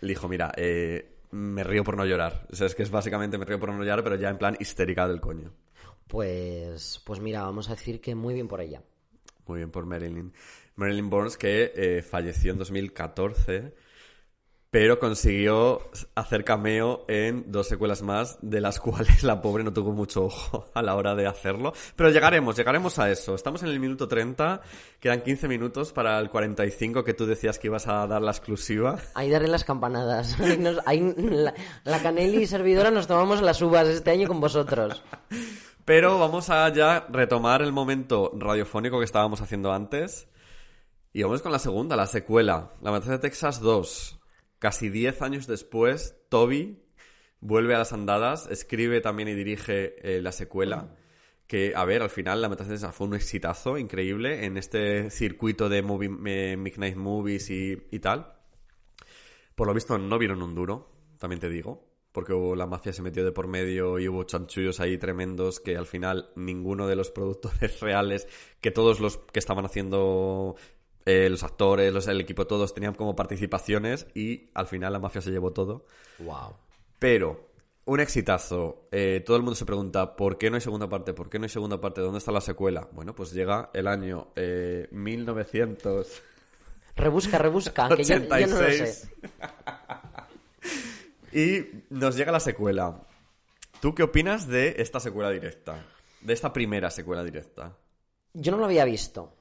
S5: le dijo, mira, eh, me río por no llorar. O sea, es que es básicamente me río por no llorar, pero ya en plan histérica del coño.
S3: Pues, pues mira, vamos a decir que muy bien por ella.
S5: Muy bien por Marilyn. Marilyn Burns, que eh, falleció en 2014, pero consiguió hacer cameo en dos secuelas más, de las cuales la pobre no tuvo mucho ojo a la hora de hacerlo. Pero llegaremos, llegaremos a eso. Estamos en el minuto 30, quedan 15 minutos para el 45 que tú decías que ibas a dar la exclusiva.
S3: Ahí daré las campanadas. (laughs) Ahí nos- ahí la, la Canelli servidora nos tomamos las uvas este año con vosotros.
S5: Pero vamos a ya retomar el momento radiofónico que estábamos haciendo antes. Y vamos con la segunda, la secuela. La Matanza de Texas 2. Casi 10 años después, Toby vuelve a las andadas, escribe también y dirige eh, la secuela. Que, a ver, al final la Texas fue un exitazo increíble en este circuito de movie- eh, Midnight Movies y, y tal. Por lo visto no vieron un duro, también te digo, porque hubo- la mafia se metió de por medio y hubo chanchullos ahí tremendos que al final ninguno de los productores (laughs) reales, que todos los que estaban haciendo eh, los actores, los, el equipo, todos tenían como participaciones y al final la mafia se llevó todo.
S3: Wow.
S5: Pero, un exitazo. Eh, todo el mundo se pregunta, ¿por qué no hay segunda parte? ¿Por qué no hay segunda parte? ¿Dónde está la secuela? Bueno, pues llega el año eh, 1900. (laughs)
S3: Rebusca, rebusca, que yo, yo no lo
S5: 86.
S3: sé. (laughs)
S5: Y nos llega la secuela. ¿Tú qué opinas de esta secuela directa? De esta primera secuela directa.
S3: Yo no lo había visto.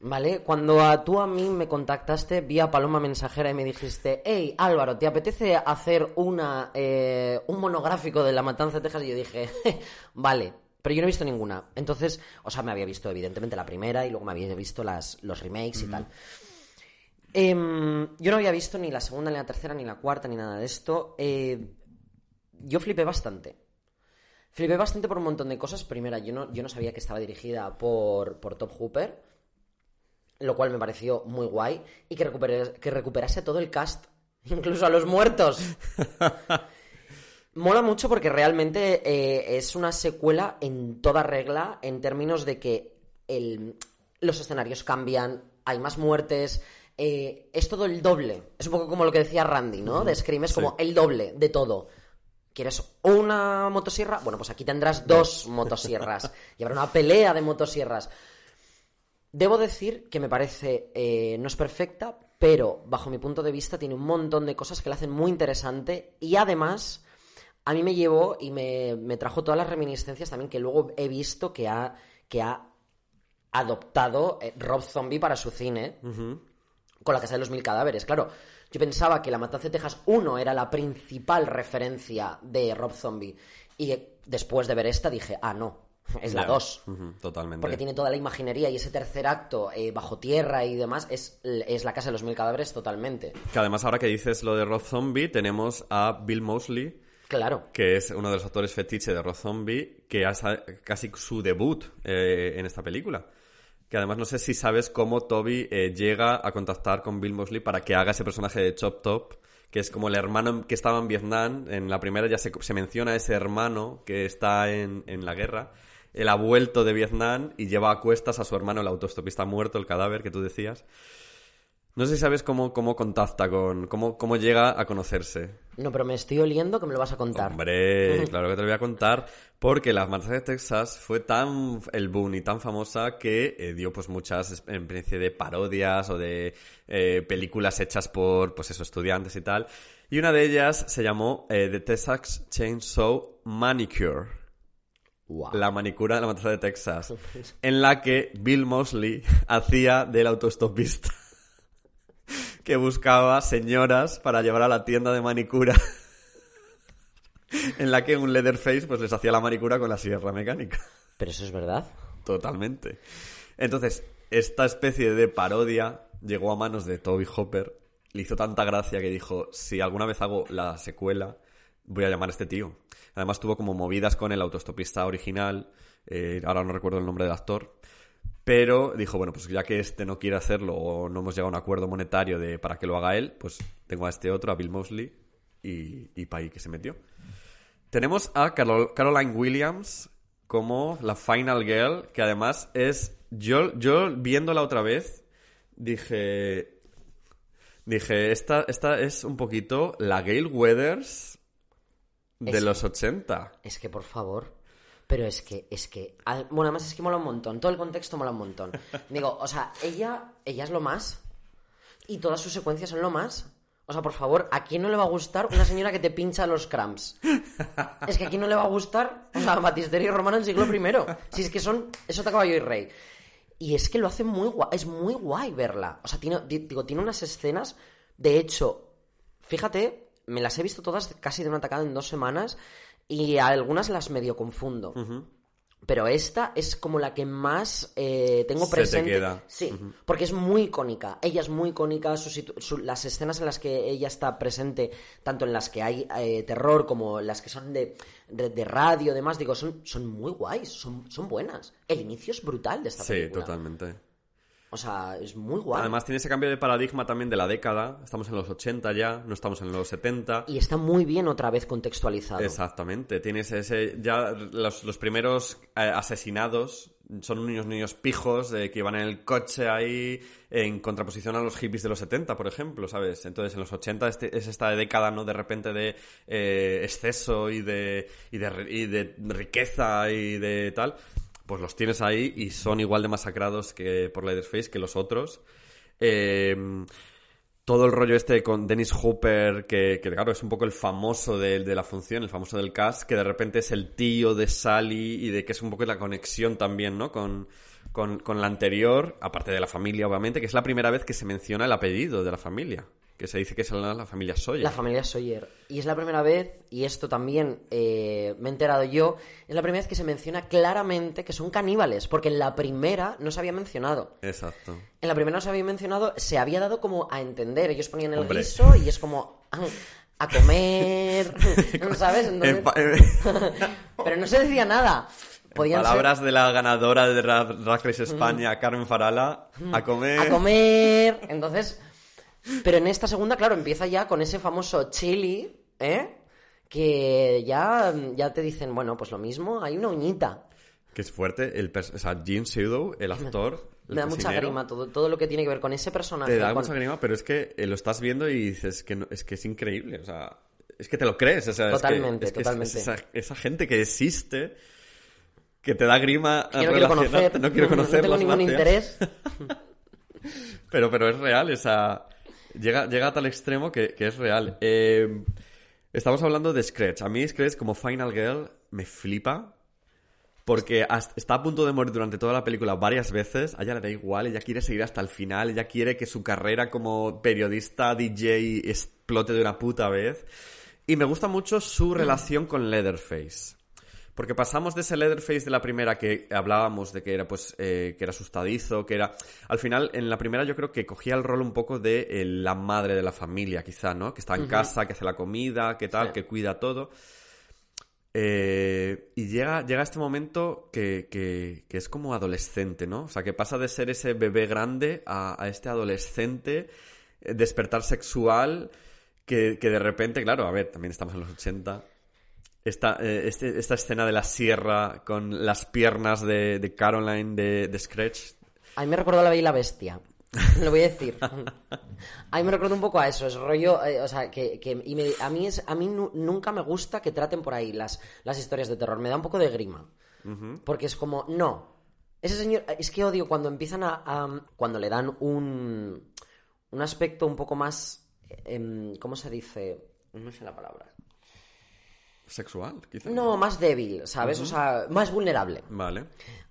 S3: ¿Vale? Cuando a, tú a mí me contactaste vía paloma mensajera y me dijiste, hey Álvaro, ¿te apetece hacer una, eh, un monográfico de la matanza de Texas? Y yo dije, (laughs) vale, pero yo no he visto ninguna. Entonces, o sea, me había visto evidentemente la primera y luego me había visto las, los remakes y tal. Em, yo no había visto ni la segunda, ni la tercera, ni la cuarta, ni nada de esto. Eh, yo flipé bastante. Flipé bastante por un montón de cosas. Primera, yo no, yo no sabía que estaba dirigida por, por Top Hooper, lo cual me pareció muy guay. Y que, recuperé- que recuperase todo el cast, (laughs) incluso a los muertos. (laughs) Mola mucho porque realmente eh, es una secuela en toda regla en términos de que el- los escenarios cambian, hay más muertes, eh, es todo el doble. Es un poco como lo que decía Randy, ¿no? De Scream, es
S5: Sí.
S3: como el doble de todo. ¿Quieres una motosierra? Bueno, pues aquí tendrás dos motosierras. (laughs) Y habrá una pelea de motosierras. Debo decir que me parece, eh, no es perfecta, pero bajo mi punto de vista tiene un montón de cosas que la hacen muy interesante y además a mí me llevó y me, me trajo todas las reminiscencias también que luego he visto que ha, que ha adoptado eh, Rob Zombie para su cine con la Casa de los Mil Cadáveres. Claro, yo pensaba que La Matanza de Texas 1 era la principal referencia de Rob Zombie y eh, después de ver esta dije, ah, no. Es la
S5: Ya.
S3: 2.
S5: Ujú, totalmente.
S3: Porque tiene toda la imaginería y ese tercer acto eh, bajo tierra y demás es, es la casa de los mil cadáveres totalmente.
S5: Que además, ahora que dices lo de Rob Zombie, tenemos a Bill Mosley,
S3: Claro.
S5: que es uno de los actores fetiche de Rob Zombie, que hace casi su debut eh, en esta película. Que además no sé si sabes cómo Toby eh, llega a contactar con Bill Mosley para que haga ese personaje de Chop Top, que es como el hermano que estaba en Vietnam. En la primera ya se, se menciona ese hermano que está en, en la guerra. Él ha vuelto de Vietnam y lleva a cuestas a su hermano, el autostopista muerto, el cadáver que tú decías. No sé si sabes cómo, cómo contacta con. Cómo, cómo llega a conocerse.
S3: No, pero me estoy oliendo que me lo vas a contar.
S5: Hombre, (laughs) claro que te lo voy a contar, porque La Matanza de Texas fue tan el boom y tan famosa que eh, dio pues muchas especie de parodias o de eh, películas hechas por pues eso, estudiantes y tal. Y una de ellas se llamó eh, The Texas Chainsaw Manicure. La manicura de la matanza de Texas, (laughs) en la que Bill Mosley (laughs) hacía del autostopista (laughs) que buscaba señoras para llevar a la tienda de manicura en la que un Leatherface pues les hacía la manicura con la sierra mecánica.
S3: Pero eso es verdad.
S5: Totalmente. Entonces, esta especie de parodia llegó a manos de Toby Hopper. Le hizo tanta gracia que dijo, si alguna vez hago la secuela, voy a llamar a este tío. Además tuvo como movidas con el autostopista original, eh, ahora no recuerdo el nombre del actor, pero dijo, bueno, pues ya que este no quiere hacerlo o no hemos llegado a un acuerdo monetario de para que lo haga él, pues tengo a este otro, a Bill Mosley, y, y pa' ahí que se metió. Tenemos a Carol- Caroline Williams como la Final Girl, que además es. Yo, yo viéndola otra vez, dije. Dije, esta, esta es un poquito la Gail Weathers de
S3: Es-
S5: los 80.
S3: Es que, por favor. Pero es que, es que. al- Bueno, además es que mola un montón. Todo el contexto mola un montón. (laughs) Digo, o sea, ella, ella es lo más. Y todas sus secuencias son lo más. O sea, por favor, ¿a quién no le va a gustar una señora que te pincha los cramps? Es que a quién no le va a gustar, o sea, Batisterio Romano del siglo I. Si es que son. Eso te caballo y rey. Y es que lo hace muy guay. Es muy guay verla. O sea, tiene, di- digo, tiene unas escenas. De hecho, fíjate, me las he visto todas casi de una tacada en dos semanas. Y a algunas las medio confundo. Pero esta es como la que más eh, tengo
S5: Se te
S3: presente.
S5: queda.
S3: Sí, porque es muy icónica. Ella es muy icónica. su las escenas en las que ella está presente, tanto en las que hay eh, terror como las que son de, de, de radio, demás, digo, son, son muy guays, son, son buenas. El inicio es brutal de esta
S5: Sí,
S3: película.
S5: totalmente.
S3: O sea, es muy guay.
S5: Además tiene ese cambio de paradigma también de la década. Estamos en los 80 ya, no estamos en los 70.
S3: Y está muy bien otra vez contextualizado.
S5: Exactamente, tienes ese ya los, los primeros eh, asesinados son unos niños pijos eh, que iban en el coche ahí en contraposición a los hippies de los 70, por ejemplo, ¿sabes? Entonces en los 80 este- es esta década, ¿no? De repente de eh, exceso y de, y, de, y de riqueza y de tal, pues los tienes ahí y son igual de masacrados que por Leatherface que los otros. Eh, todo el rollo este con Dennis Hooper, que, que, claro, es un poco el famoso de, de la función, el famoso del cast, que de repente es el tío de Sally y de que es un poco la conexión también, ¿no? Con, con, con la anterior, aparte de la familia, obviamente, que es la primera vez que se menciona el apellido de la familia, que se dice que es la, la familia Sawyer.
S3: La familia Sawyer. Y es la primera vez, y esto también eh, me he enterado yo, es la primera vez que se menciona claramente que son caníbales, porque en la primera no se había mencionado.
S5: Exacto.
S3: En la primera no se había mencionado, se había dado como a entender. Ellos ponían el
S5: Hombre.
S3: guiso y es como "Ah, a comer, (laughs) (laughs) ¿sabes? Entonces- (laughs) pero no se decía nada. Podían ser-
S5: Palabras de la ganadora de Ra- Drag Race España, Carmen Farala, a comer.
S3: a comer. Entonces, pero en esta segunda, claro, empieza ya con ese famoso chili, ¿eh? Que ya, ya te dicen, bueno, pues lo mismo, hay una uñita.
S5: Que es fuerte. El o sea, Gene Pseudo, el actor. el
S3: Me da mucha grima todo, todo lo que tiene que ver con ese personaje.
S5: Te da
S3: con-
S5: mucha grima, pero es que eh, lo estás viendo y dices que no- es que es increíble. O sea, es que te lo crees. O sea, que-
S3: Totalmente,
S5: es que es-
S3: totalmente.
S5: es esa, esa gente que existe que te da grima
S3: que no quiero conocer,
S5: No quiero (laughs) conocer
S3: no tengo ningún
S5: gracias.
S3: interés. (laughs)
S5: Pero, pero es real, esa... Llega, llega a tal extremo que, que es real. Eh, estamos hablando de Scratch. A mí Scratch como Final Girl me flipa. Porque está a punto de morir durante toda la película varias veces. A ella le da igual, ella quiere seguir hasta el final. Ella quiere que su carrera como periodista, DJ, explote de una puta vez. Y me gusta mucho su relación con Leatherface. Porque pasamos de ese Leatherface de la primera que hablábamos de que era pues eh, que era asustadizo, que era al final en la primera yo creo que cogía el rol un poco de eh, la madre de la familia, quizá, ¿no? Que está en casa, que hace la comida, que tal,
S3: Sí.
S5: que cuida todo. Eh, y llega, llega este momento que, que- que es como adolescente, ¿no? O sea, que pasa de ser ese bebé grande a, a este adolescente, despertar sexual, que, que de repente, claro, a ver, también estamos en los 80. Esta, eh, este- esta escena de la sierra con las piernas de, de Caroline de, de Scratch.
S3: A mí me recordó La Bella y la Bestia. (laughs) Lo voy a decir. A mí me recuerda un poco a eso, es rollo, eh, o sea, que, que- y me- a mí, es, a mí nu- nunca me gusta que traten por ahí las, las historias de terror, me da un poco de grima. Porque es como, no, ese señor, es que odio cuando empiezan a, a- cuando le dan un, un aspecto un poco más, em, ¿cómo se dice? No sé la palabra.
S5: Sexual, quizá.
S3: No, más débil, ¿sabes? O sea, más vulnerable.
S5: Vale.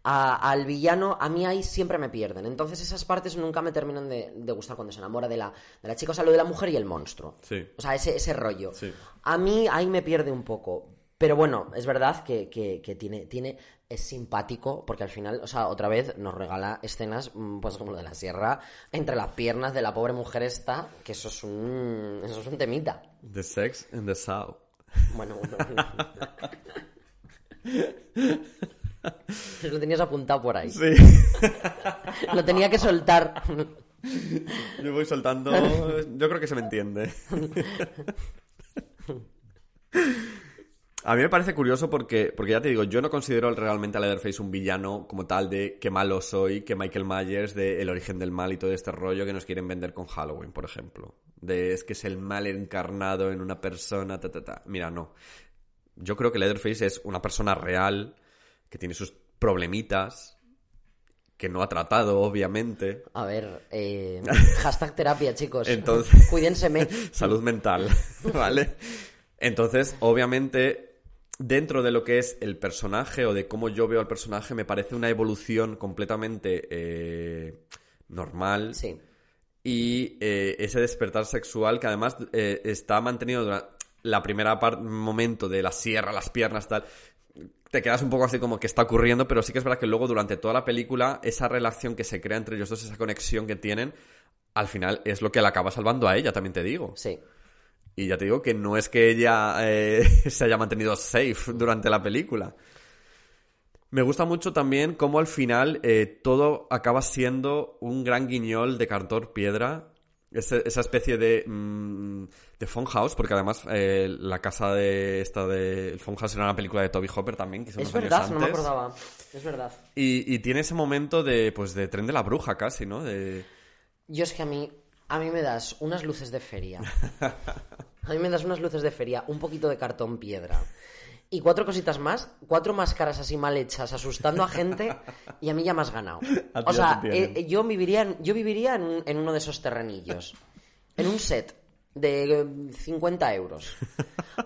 S3: a- al villano, a mí ahí siempre me pierden. Entonces esas partes nunca me terminan de, de gustar cuando se enamora de la, de la chica, o sea, lo de la mujer y el monstruo.
S5: Sí.
S3: O sea, ese, ese rollo.
S5: Sí.
S3: A mí ahí me pierde un poco. Pero bueno, es verdad que, que- que tiene, tiene, es simpático, porque al final, o sea, otra vez nos regala escenas, mm, pues como lo de la sierra, entre las piernas de la pobre mujer esta, que eso es un, eso es un temita.
S5: The Sex and the South.
S3: Bueno, (laughs) lo tenías apuntado por ahí.
S5: Sí. (laughs)
S3: Lo tenía que soltar.
S5: Yo voy soltando. Yo creo que se me entiende. (laughs) A mí me parece curioso porque, porque ya te digo, yo no considero realmente a Leatherface un villano como tal de qué malo soy, que Michael Myers, de el origen del mal y todo este rollo que nos quieren vender con Halloween, por ejemplo. De es que es el mal encarnado en una persona, ta, ta, ta. Mira, no. Yo creo que Leatherface es una persona real, que tiene sus problemitas, que no ha tratado, obviamente.
S3: A ver, eh, (laughs) hashtag terapia, chicos.
S5: Entonces- (laughs)
S3: Cuídenseme. (laughs)
S5: salud mental, ¿vale? Entonces, obviamente, dentro de lo que es el personaje o de cómo yo veo al personaje, me parece una evolución completamente eh, normal.
S3: Sí.
S5: Y eh, ese despertar sexual que además eh, está mantenido durante la primera parte, momento de la sierra, las piernas, tal. Te quedas un poco así como que está ocurriendo, pero sí que es verdad que luego durante toda la película, esa relación que se crea entre ellos dos, esa conexión que tienen, al final es lo que la acaba salvando a ella, también te digo.
S3: Sí.
S5: Y ya te digo que no es que ella eh, (laughs) se haya mantenido safe durante la película. Me gusta mucho también cómo al final eh, todo acaba siendo un gran guiñol de cartón piedra. Ese- esa especie de, mm, de Funhouse, porque además eh, la casa de esta de el Funhouse era una película de Toby Hopper también, que
S3: Es
S5: unos años
S3: verdad, no me acordaba. Es verdad.
S5: Y, y tiene ese momento de, pues, de tren de la bruja casi, ¿no? De...
S3: Yo es que a mí, a mí me das unas luces de feria. A mí me das unas luces de feria, un poquito de cartón piedra. Y cuatro cositas más, cuatro máscaras así mal hechas, asustando a gente, y a mí ya me has ganado. O sea, eh, yo viviría, en, yo viviría en, un- en uno de esos terrenillos. En un set de eh, 50 euros.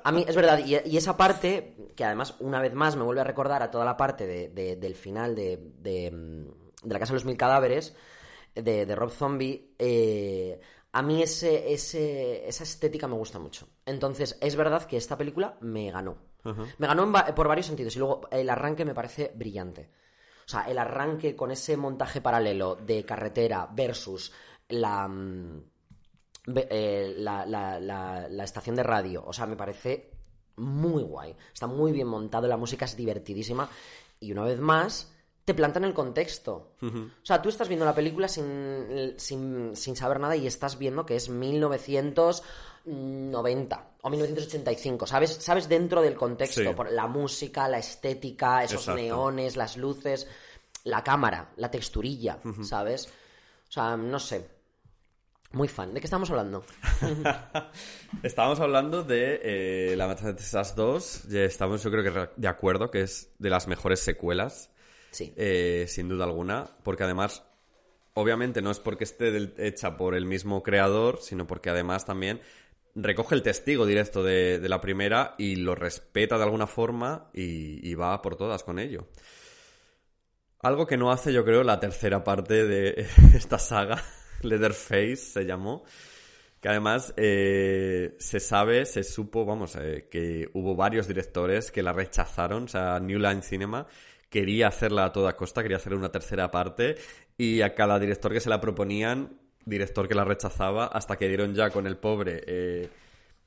S3: A mí, es verdad, y, y esa parte, que además, una vez más, me vuelve a recordar a toda la parte de- de- del final de, de, mm, de La Casa de los Mil Cadáveres, de, de Rob Zombie, eh, a mí ese, ese, esa estética me gusta mucho. Entonces, es verdad que esta película me ganó. Me ganó en por varios sentidos. Y luego, el arranque me parece brillante. O sea, el arranque con ese montaje paralelo de carretera versus la, mm, eh, la, la- la- la estación de radio. O sea, me parece muy guay. Está muy bien montado, la música es divertidísima. Y una vez más, te plantan el contexto. O sea, tú estás viendo la película sin, sin, sin saber nada y estás viendo que es 1990 o 1985. ¿Sabes? Sabes dentro del contexto.
S5: Sí.
S3: Por la música, la estética, esos
S5: Exacto.
S3: neones, las luces, la cámara, la texturilla, ¿sabes? O sea, no sé. Muy fan. ¿De qué estamos hablando? (laughs)
S5: Estábamos hablando de eh, La Matanza de Texas 2. Ya estamos, yo creo que de acuerdo que es de las mejores secuelas,
S3: Sí.
S5: eh, sin duda alguna. Porque además, obviamente no es porque esté hecha por el mismo creador, sino porque además también recoge el testigo directo de, la primera y lo respeta de alguna forma y, y va por todas con ello. Algo que no hace, yo creo, la tercera parte de (laughs) esta saga, (laughs) Leatherface se llamó, Que además eh, se sabe, se supo, vamos, eh, que hubo varios directores que la rechazaron. O sea, New Line Cinema quería hacerla a toda costa, quería hacer una tercera parte. Y a cada director que se la proponían, director que la rechazaba, hasta que dieron ya con el pobre. eh,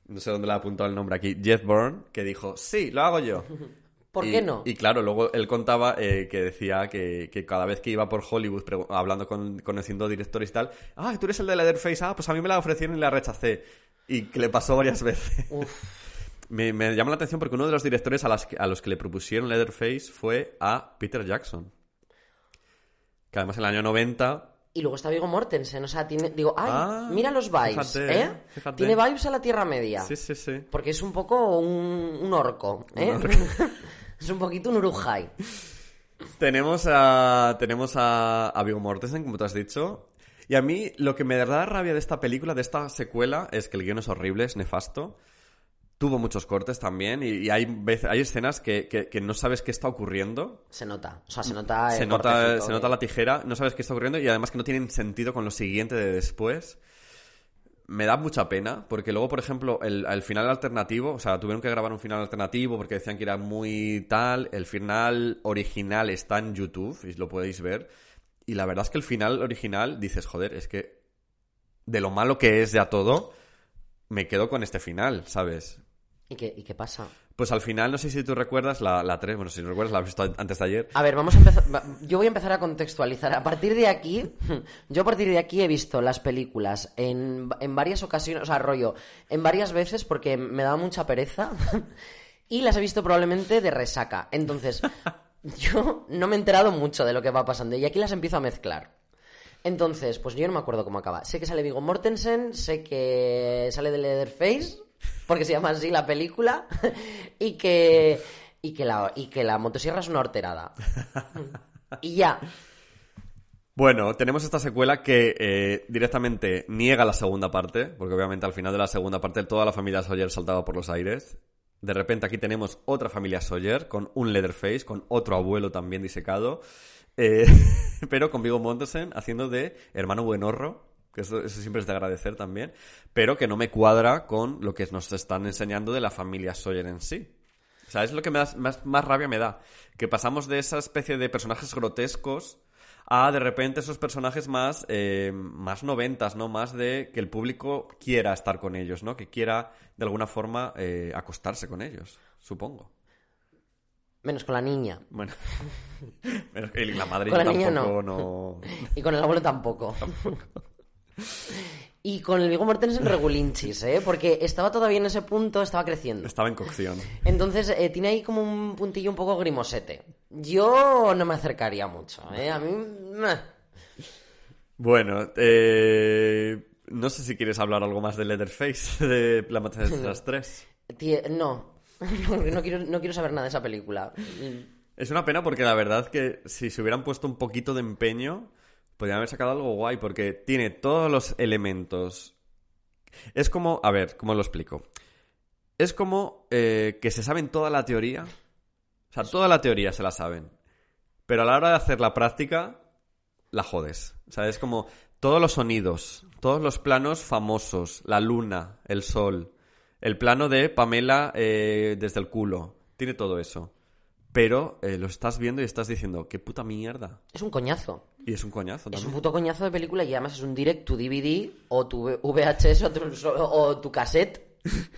S5: no sé dónde le ha apuntado el nombre aquí, Jeff Byrne, que dijo, sí, lo hago yo. (laughs)
S3: ¿Por
S5: Y-
S3: qué no?
S5: Y claro, luego él contaba eh, que decía que, que cada vez que iba por Hollywood hablando con, conociendo directores y tal, ah, tú eres el de Leatherface, ah, pues a mí me la ofrecieron y la rechacé. Y que le pasó varias (laughs) veces. Me, me llama la atención porque uno de los directores a, las que- a los que le propusieron Leatherface fue a Peter Jackson. Que además en el año 90
S3: Y luego está Viggo Mortensen, o sea, tiene, digo, ay,
S5: Ah,
S3: mira los vibes,
S5: fíjate,
S3: ¿eh?
S5: fíjate.
S3: Tiene vibes a la Tierra Media.
S5: Sí, sí, sí.
S3: Porque es un poco un, un orco, ¿eh?
S5: Un (laughs)
S3: es un poquito un Urujai.
S5: Tenemos a, tenemos a, a Viggo Mortensen, como tú has dicho. Y a mí lo que me da rabia de esta película, de esta secuela, es que el guion es horrible, es nefasto. Tuvo muchos cortes también y, y hay, veces, hay escenas que, que- que no sabes qué está ocurriendo.
S3: Se nota, o sea, se nota el
S5: Se nota, se nota la tijera, no sabes qué está ocurriendo y además que no tienen sentido con lo siguiente de después. Me da mucha pena, porque luego, por ejemplo, el, el final alternativo, o sea, tuvieron que grabar un final alternativo porque decían que era muy tal. El final original está en YouTube y lo podéis ver. Y la verdad es que el final original dices, joder, es que de lo malo que es ya todo, me quedo con este final, ¿sabes?
S3: ¿Y qué, ¿Y qué pasa?
S5: Pues al final, no sé si tú recuerdas la, la 3, bueno, si no recuerdas, la has visto antes de ayer.
S3: A ver, vamos a empezar. Yo voy a empezar a contextualizar. A partir de aquí, (laughs) yo a partir de aquí he visto las películas en, en varias ocasiones, o sea, rollo, en varias veces porque me daba mucha pereza (laughs) y las he visto probablemente de resaca. Entonces, (laughs) yo no me he enterado mucho de lo que va pasando y aquí las empiezo a mezclar. Entonces, pues yo no me acuerdo cómo acaba. Sé que sale Viggo Mortensen, sé que sale de Leatherface, porque se llama así la película, (laughs) y que, y que, la, y que la motosierra es una horterada. Y ya.
S5: Bueno, tenemos esta secuela que eh, directamente niega la segunda parte, porque obviamente al final de la segunda parte toda la familia Sawyer saltaba por los aires. De repente aquí tenemos otra familia Sawyer con un Leatherface, con otro abuelo también disecado, eh, (laughs) pero con Viggo Mortensen haciendo de hermano buenorro, que eso, eso siempre es de agradecer también, pero que no me cuadra con lo que nos están enseñando de la familia Sawyer en sí. O sea, es lo que me da- más, más rabia me da. Que pasamos de esa especie de personajes grotescos a de repente esos personajes más, eh, más noventas, ¿no? Más de que el público quiera estar con ellos, ¿no? Que quiera de alguna forma eh, acostarse con ellos, supongo.
S3: Menos con la niña.
S5: Bueno, (laughs) pero- y la madre
S3: Con la niña
S5: tampoco no. (laughs)
S3: Y con el abuelo tampoco. Y con el Viggo Mortensen regulinchis, ¿eh? Porque estaba todavía en ese punto, estaba creciendo.
S5: Estaba en cocción.
S3: Entonces, eh, tiene ahí como un puntillo un poco grimosete. Yo no me acercaría mucho, ¿eh? A mí... meh.
S5: Bueno, eh, no sé si quieres hablar algo más de Leatherface, (laughs) de La Matanza de las (laughs) Tres. (laughs)
S3: No. no, quiero, no quiero saber nada de esa película.
S5: Es una pena porque la verdad que si se hubieran puesto un poquito de empeño, podrían haber sacado algo guay porque tiene todos los elementos. Es como, a ver, ¿cómo lo explico? Es como eh, que se saben toda la teoría. O sea, toda la teoría se la saben. Pero a la hora de hacer la práctica, la jodes. O sea, es como todos los sonidos, todos los planos famosos, la luna, el sol, el plano de Pamela eh, desde el culo. Tiene todo eso. Pero eh, lo estás viendo y estás diciendo, qué puta mierda.
S3: Es un coñazo.
S5: Y es un coñazo
S3: Es
S5: también.
S3: un puto coñazo de película y además es un direct to DVD o tu VHS o tu, o tu cassette. (laughs) es,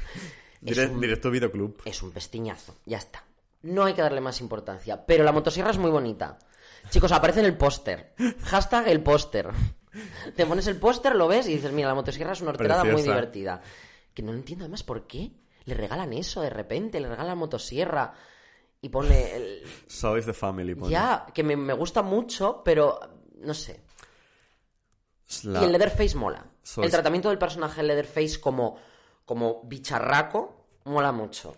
S5: Direct-
S3: un,
S5: Directo videoclub.
S3: es un pestiñazo, ya está. No hay que darle más importancia. Pero la motosierra es muy bonita. Chicos, aparece en el póster. Hashtag el póster. Te pones el póster, lo ves y dices, mira, la motosierra es una horterada muy divertida. Que no entiendo además por qué. Le regalan eso de repente, le regalan motosierra y pone el,
S5: So is the family. pone.
S3: ya, que me, me gusta mucho, pero no sé.
S5: La-
S3: Y el Leatherface mola.
S5: So
S3: el tratamiento del personaje Leatherface como, como bicharraco mola mucho.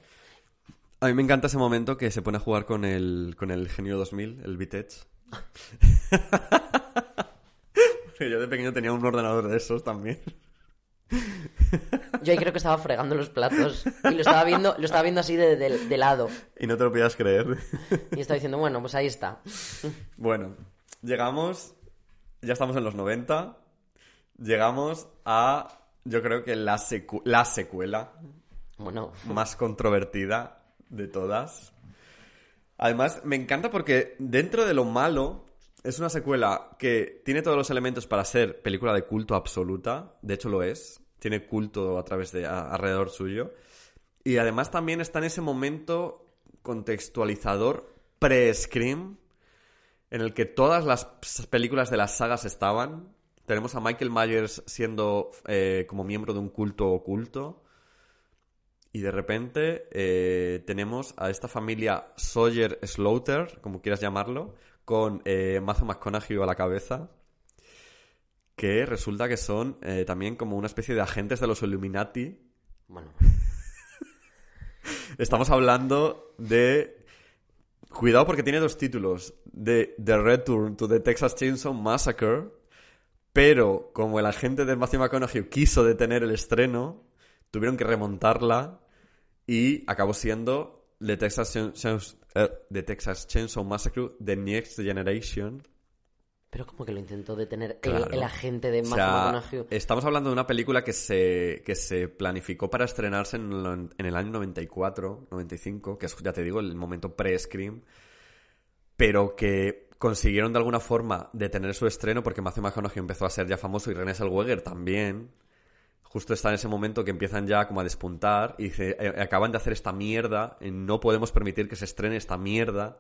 S5: A mí me encanta ese momento que se pone a jugar con el, con el Genio 2000, el Vitech. (laughs) Yo de pequeño tenía un ordenador de esos también. (laughs)
S3: Yo ahí creo que estaba fregando los platos y lo estaba viendo, lo estaba viendo así de, de- de lado.
S5: Y no te lo podías creer. (laughs)
S3: Y estaba diciendo, bueno, pues ahí está. (laughs)
S5: Bueno, llegamos, ya estamos en los 90, llegamos a yo creo que la, secu- la secuela
S3: Bueno,
S5: más controvertida de todas. Además, me encanta porque dentro de lo malo, es una secuela que tiene todos los elementos para ser película de culto absoluta. De hecho, lo es. Tiene culto a través de alrededor suyo. Y además también está en ese momento contextualizador pre-Scream, en el que todas las películas de las sagas estaban. Tenemos a Michael Myers siendo eh, como miembro de un culto oculto. Y de repente eh, tenemos a esta familia Sawyer Slaughter, como quieras llamarlo, con eh, Matthew McConaughey a la cabeza, que resulta que son eh, también como una especie de agentes de los Illuminati.
S3: bueno. (laughs)
S5: Estamos hablando de... Cuidado porque tiene dos títulos. De The Return to the Texas Chainsaw Massacre. Pero como el agente de Matthew McConaughey quiso detener el estreno, tuvieron que remontarla y acabó siendo The Texas, Chainsaw- eh, The Texas Chainsaw Massacre The Next Generation.
S3: Pero como que lo intentó detener el-
S5: Claro.
S3: el, agente de
S5: O
S3: Matthew
S5: sea,
S3: McConaughey.
S5: estamos hablando de una película que se, que se planificó para estrenarse en, lo- en el año 94, 95, que es, ya te digo, el momento pre-Scream, pero que consiguieron de alguna forma detener su estreno porque Matthew McConaughey empezó a ser ya famoso y René Zellweger también. Justo está en ese momento que empiezan ya como a despuntar y dice, eh, acaban de hacer esta mierda, no podemos permitir que se estrene esta mierda.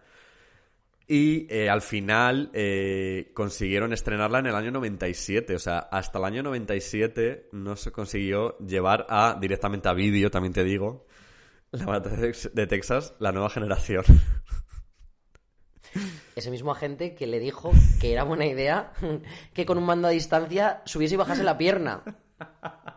S5: Y eh, al final eh, consiguieron estrenarla en el año 97. O sea, hasta el año 97 no se consiguió llevar a directamente a vídeo, también te digo, la matanza de Texas, la nueva generación.
S3: Ese mismo agente que le dijo que era buena idea que con un mando a distancia subiese y bajase la pierna.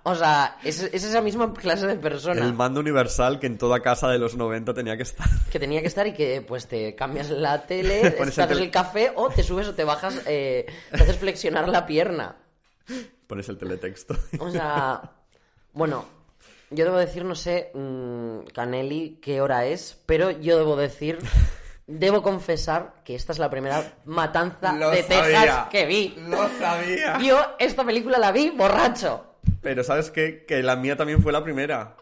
S3: O sea, es, es esa misma clase de persona
S5: El mando universal que en toda casa de los 90 tenía que estar.
S3: que tenía que estar y que pues te cambias la tele, te haces
S5: tel-
S3: el café o te subes o te bajas, eh, te haces flexionar la pierna.
S5: Pones el teletexto.
S3: O sea, bueno, yo debo decir, no sé, mm, Canelli, qué hora es, pero yo debo decir, debo confesar que esta es la primera matanza
S5: Lo
S3: de Texas que vi.
S5: ¡Lo sabía!
S3: Yo esta película la vi borracho.
S5: Pero ¿sabes qué? Que la mía también fue la primera.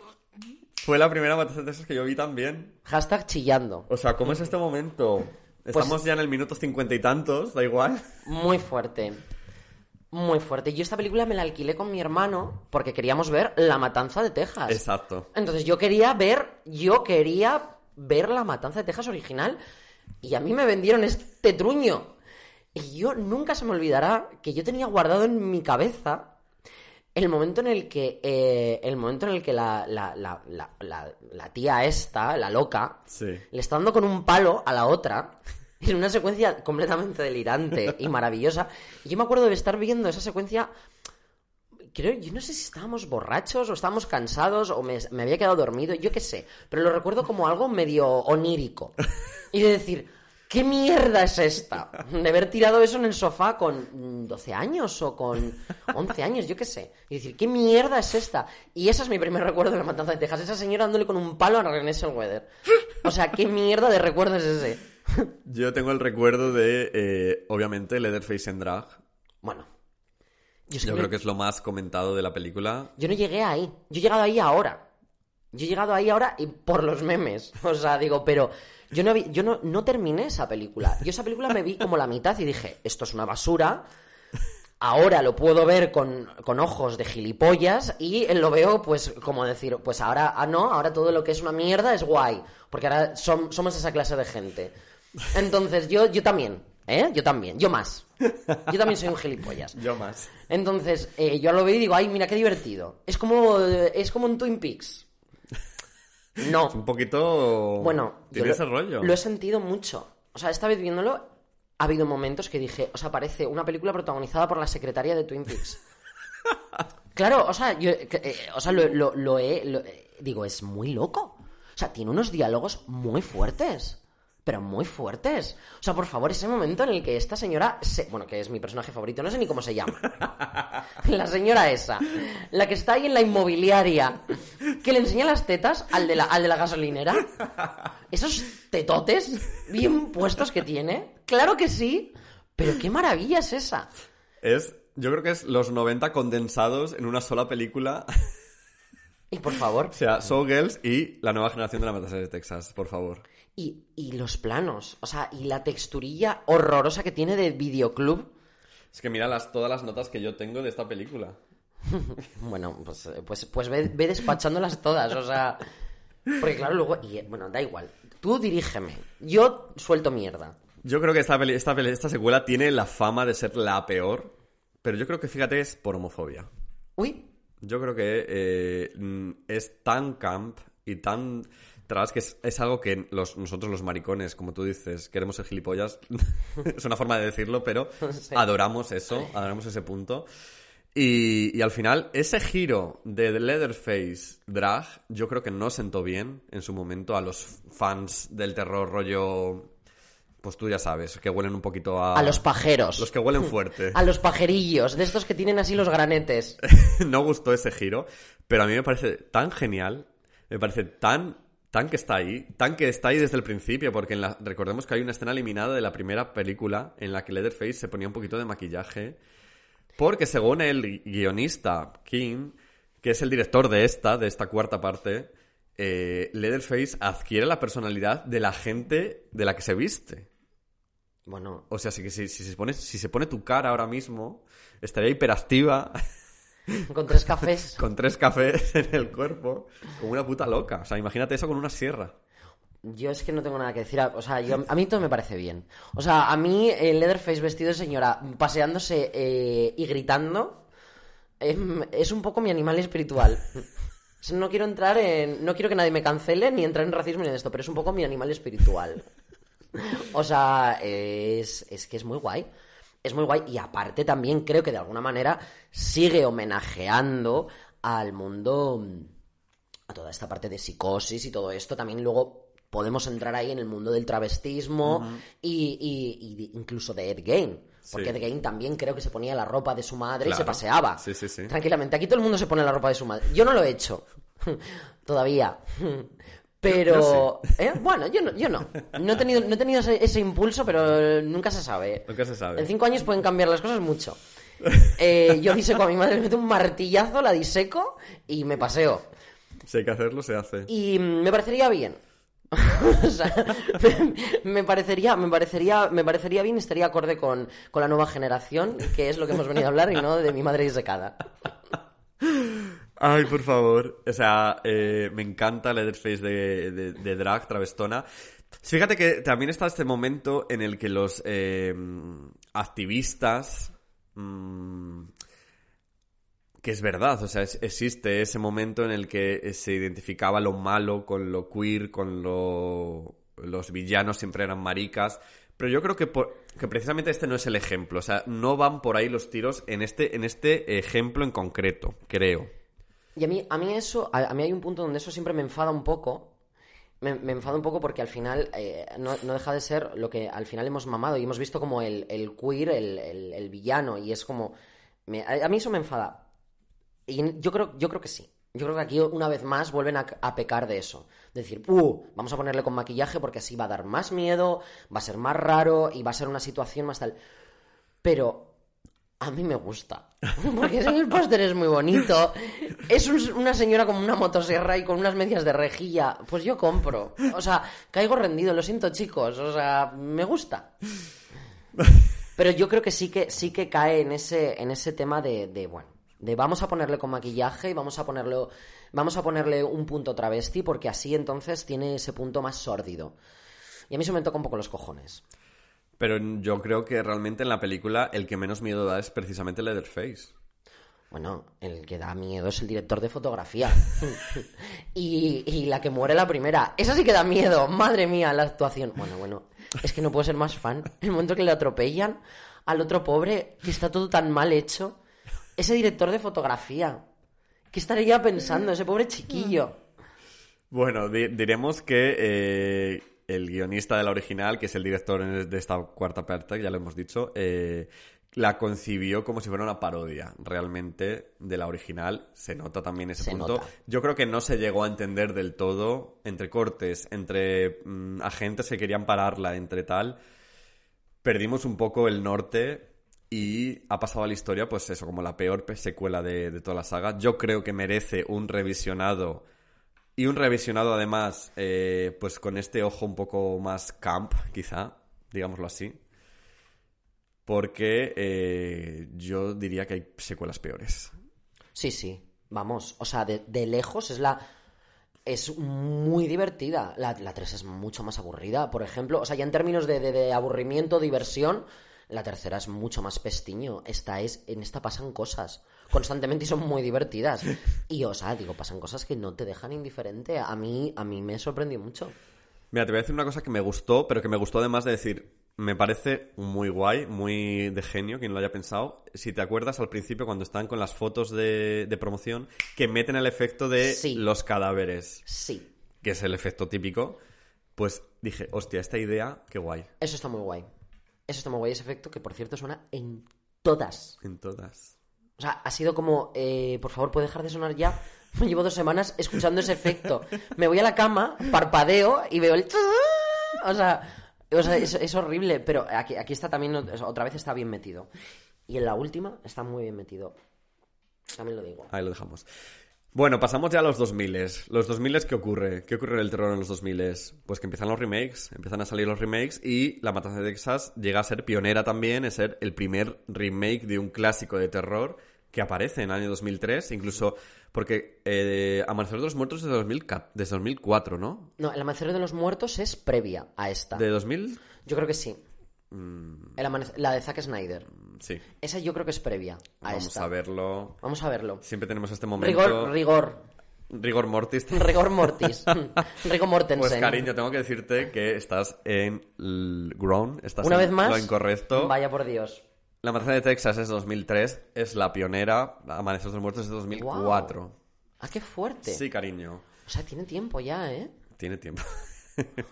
S5: Fue la primera matanza de Texas que yo vi también.
S3: Hashtag chillando.
S5: O sea, ¿cómo es este momento?
S3: Pues
S5: Estamos ya en el minuto cincuenta y tantos, da igual.
S3: Muy fuerte. Muy fuerte. Yo esta película me la alquilé con mi hermano porque queríamos ver La Matanza de Texas.
S5: Exacto.
S3: Entonces yo quería ver, yo quería ver La Matanza de Texas original y a mí me vendieron este truño. Y yo nunca se me olvidará que yo tenía guardado en mi cabeza el momento en el que eh, el momento en el que la, la, la, la, tía esta, la loca,
S5: Sí.
S3: le está dando con un palo a la otra (laughs) en una secuencia completamente delirante y maravillosa. Y yo me acuerdo de estar viendo esa secuencia. Creo, yo no sé si estábamos borrachos o estábamos cansados o me, me había quedado dormido, yo qué sé. Pero lo recuerdo como algo medio onírico. Y de decir, ¿qué mierda es esta? De haber tirado eso en el sofá con mm, 12 años o con 11 años, yo qué sé. Y decir, ¿qué mierda es esta? Y ese es mi primer recuerdo de la matanza de Texas. Esa señora dándole con un palo a René Zellweger. O sea, ¿qué mierda de recuerdo es ese?
S5: Yo tengo el recuerdo de, eh, obviamente, Leatherface en drag.
S3: Bueno. Yo, es que
S5: Yo
S3: no-
S5: creo que es lo más comentado de la película.
S3: yo no llegué ahí. Yo he llegado ahí ahora. Yo he llegado ahí ahora y por los memes. O sea, digo, pero yo no, vi- yo no, no terminé esa película. Yo esa película me vi como la mitad y dije, esto es una basura. Ahora lo puedo ver con, con ojos de gilipollas y lo veo pues como decir, pues ahora, ah no, ahora todo lo que es una mierda es guay. Porque ahora som- somos esa clase de gente. Entonces yo, yo también, ¿eh? Yo también, yo más. Yo también soy un gilipollas.
S5: Yo más.
S3: Entonces, eh, yo lo veo y digo, ay, mira qué divertido. Es como, eh, es como un Twin Peaks. No.
S5: Un poquito...
S3: Bueno, yo lo,
S5: ese rollo.
S3: lo he sentido mucho. O sea, esta vez viéndolo, ha habido momentos que dije, o sea, parece una película protagonizada por la secretaria de Twin Peaks. (laughs) claro, o sea, yo, eh, o sea, lo, lo- lo he, eh, digo, es muy loco. O sea, tiene unos diálogos muy fuertes. Pero muy fuertes. O sea, por favor, ese momento en el que esta señora, se- bueno, que es mi personaje favorito, no sé ni cómo se llama. (laughs) La señora esa, la que está ahí en la inmobiliaria, que le enseña las tetas al de la, al de la gasolinera. Esos tetotes bien puestos que tiene. Claro que sí, pero qué maravilla es esa.
S5: Es Yo creo que es los 90 condensados en una sola película.
S3: Y por favor.
S5: O sea, Girls y la nueva generación de la Matanza de Texas, por favor.
S3: Y, y los planos, o sea, y la texturilla horrorosa que tiene de videoclub.
S5: Es que mira las, todas las notas que yo tengo de esta película. (laughs)
S3: Bueno, pues, eh, pues, pues ve, ve despachándolas todas, o sea... Porque claro, luego... Y, eh, bueno, da igual. Tú dirígeme. Yo suelto mierda.
S5: Yo creo que esta, peli- esta, peli- esta secuela tiene la fama de ser la peor, pero yo creo que, fíjate, es por homofobia.
S3: Uy,
S5: Yo creo que eh, mm, es tan camp y tan tras que es, es algo que los, nosotros los maricones, como tú dices, queremos ser gilipollas. (laughs) es una forma de decirlo, pero (laughs)
S3: Sí.
S5: adoramos eso, adoramos ese punto. Y, y al final, ese giro de The Leatherface drag, yo creo que no sentó bien en su momento a los fans del terror rollo... Pues tú ya sabes, que huelen un poquito a...
S3: a los pajeros.
S5: Los que huelen fuerte. (laughs)
S3: A los pajerillos, de estos que tienen así los granetes.
S5: no gustó ese giro, pero a mí me parece tan genial, me parece tan tan que está ahí, tan que está ahí desde el principio, porque en la- recordemos que hay una escena eliminada de la primera película en la que Leatherface se ponía un poquito de maquillaje, porque según el guionista King, que es el director de esta, de esta cuarta parte, eh, Leatherface adquiere la personalidad de la gente de la que se viste.
S3: Bueno,
S5: O sea, si, si, si se pone, si se pone tu cara ahora mismo, estaría hiperactiva (laughs) (laughs)
S3: con tres cafés.
S5: con tres cafés en el cuerpo, como una puta loca. O sea, imagínate eso con una sierra.
S3: Yo es que no tengo nada que decir. O sea, yo, a mí todo me parece bien. O sea, a mí el Leatherface vestido de señora, paseándose eh, y gritando, em, es un poco mi animal espiritual. O sea, No quiero entrar en. No quiero que nadie me cancele ni entrar en racismo ni en esto, pero es un poco mi animal espiritual. O sea, es, es que es muy guay. Es muy guay. Y aparte también creo que de alguna manera sigue homenajeando al mundo a toda esta parte de psicosis y todo esto, también luego podemos entrar ahí en el mundo del travestismo y, y- y de- incluso de Ed Gein. Porque
S5: Sí.
S3: Ed Gein también creo que se ponía la ropa de su madre y se paseaba.
S5: Sí, sí, sí.
S3: Tranquilamente. Aquí todo el mundo se pone la ropa de su madre. Yo no lo he hecho. (laughs) Todavía. (laughs) Pero, ¿eh? bueno, yo no, yo no. No he tenido, no he tenido ese, ese impulso, pero nunca se sabe.
S5: Nunca se sabe.
S3: En cinco años pueden cambiar las cosas mucho. (laughs) Eh, yo diseco a mi madre, le meto un martillazo, la diseco y me paseo.
S5: Si hay que hacerlo, se hace.
S3: Y me parecería bien. (laughs) O sea, me, me parecería, me parecería, me parecería bien, estaría acorde con, con la nueva generación, que es lo que hemos venido a hablar y no de mi madre disecada.
S5: Ay, por favor. O sea, eh, me encanta Leatherface de, de, de drag, travestona. Fíjate que también está este momento en el que los eh, activistas... mm, que es verdad, o sea, existe ese momento en el que se identificaba lo malo con lo queer, con lo... Los villanos siempre eran maricas. Pero yo creo que, por- que precisamente este no es el ejemplo. O sea, no van por ahí los tiros en este, en este ejemplo en concreto, creo.
S3: Y a mí, a mí eso, a, mí hay un punto donde eso siempre me enfada un poco. Me, enfada un poco porque al final eh, no, deja de ser lo que al final hemos mamado y hemos visto como el, queer, el, el- villano, y es como... a mí eso me enfada. Y yo creo, yo creo que sí. Yo creo que aquí una vez más vuelven a, a pecar de eso. Decir, uh, vamos a ponerle con maquillaje porque así va a dar más miedo, va a ser más raro y va a ser una situación más tal. Pero a mí me gusta. (laughs) Porque el póster es muy bonito. Es un- una señora con una motosierra y con unas medias de rejilla. Pues yo compro. O sea, caigo rendido, lo siento chicos. O sea, me gusta. Pero yo creo que sí que sí que cae en ese, en ese tema de, bueno, de vamos a ponerle con maquillaje y vamos a ponerlo, vamos a ponerle un punto travesti, porque así entonces tiene ese punto más sórdido. Y a mí se me toca un poco los cojones.
S5: Pero yo creo que realmente en la película el que menos miedo da es precisamente Leatherface.
S3: Bueno, el que da miedo es el director de fotografía. (laughs) y, y la que muere la primera. Esa sí que da miedo. Madre mía, la actuación. Bueno, bueno. Es que no puedo ser más fan. El momento que le atropellan al otro pobre, que está todo tan mal hecho. Ese director de fotografía. ¿Qué estaría pensando ese pobre chiquillo?
S5: Bueno, di- diremos que eh, el guionista de la original, que es el director de esta cuarta parte, ya lo hemos dicho, eh, la concibió como si fuera una parodia realmente de la original. Se nota también ese
S3: Se
S5: punto.
S3: nota.
S5: Yo creo que no se llegó a entender del todo entre cortes, entre mm, agentes que querían pararla, entre tal. Perdimos un poco el norte Y ha pasado a la historia, pues eso, como la peor pe- secuela de, de toda la saga. Yo creo que merece un revisionado. Y un revisionado además, eh, pues con este ojo un poco más camp, quizá, digámoslo así. Porque eh, yo diría que hay secuelas peores.
S3: Sí, sí, vamos, o sea, de, lejos es la... Es muy divertida. La, la 3 es mucho más aburrida, por ejemplo. O sea, ya en términos de, de- de aburrimiento, diversión, la tercera es mucho más pestiño. Esta es, en esta pasan cosas constantemente y son muy divertidas. Y, o sea, digo, pasan cosas que no te dejan indiferente. A mí, a mí me sorprendió mucho.
S5: Mira, te voy a decir una cosa que me gustó, pero que me gustó además de decir, me parece muy guay, muy de genio, quien lo haya pensado. Si te acuerdas al principio cuando están con las fotos de, de promoción, que meten el efecto de
S3: Sí.
S5: los cadáveres,
S3: Sí,
S5: que es el efecto típico, pues dije, hostia, esta idea, qué guay.
S3: eso está muy guay. Eso está muy guay, ese efecto que, por cierto, suena en todas
S5: En todas.
S3: O sea, ha sido como, eh, por favor, ¿puede dejar de sonar ya? (laughs) Llevo dos semanas escuchando ese efecto. Me voy a la cama, parpadeo y veo el... O sea, o sea es, es horrible, pero aquí, aquí está también, otra vez está bien metido. Y en la última está muy bien metido. También lo digo.
S5: Ahí lo dejamos. Bueno, pasamos ya a los 2000. Los 2000, ¿qué ocurre? ¿Qué ocurre en el terror en los 2000? Pues que empiezan los remakes, empiezan a salir los remakes y La Matanza de Texas llega a ser pionera también, en ser el primer remake de un clásico de terror que aparece en el año 2003, incluso porque eh, Amanecer de los Muertos es de 2004, desde 2004, ¿no?
S3: No, El Amanecer de los Muertos es previa a esta.
S5: ¿De 2000?
S3: Yo creo que sí.
S5: Mm,
S3: El La de Zack Snyder.
S5: sí.
S3: Esa yo creo que es previa a
S5: Vamos
S3: esta.
S5: a verlo.
S3: Vamos a verlo.
S5: Siempre tenemos este momento.
S3: Rigor, rigor.
S5: Rigor mortis. (laughs)
S3: Rigor mortis. (laughs) Rigor mortensen.
S5: Pues cariño, tengo que decirte que estás en l- grown, estás
S3: Una
S5: en
S3: vez más.
S5: lo incorrecto.
S3: Vaya por Dios.
S5: La Matanza de Texas es 2003, es la pionera, Amanecer de los Muertos es de 2004.
S3: Ah, qué fuerte.
S5: Sí, cariño,
S3: O sea, tiene tiempo ya, ¿eh?
S5: tiene tiempo. (laughs)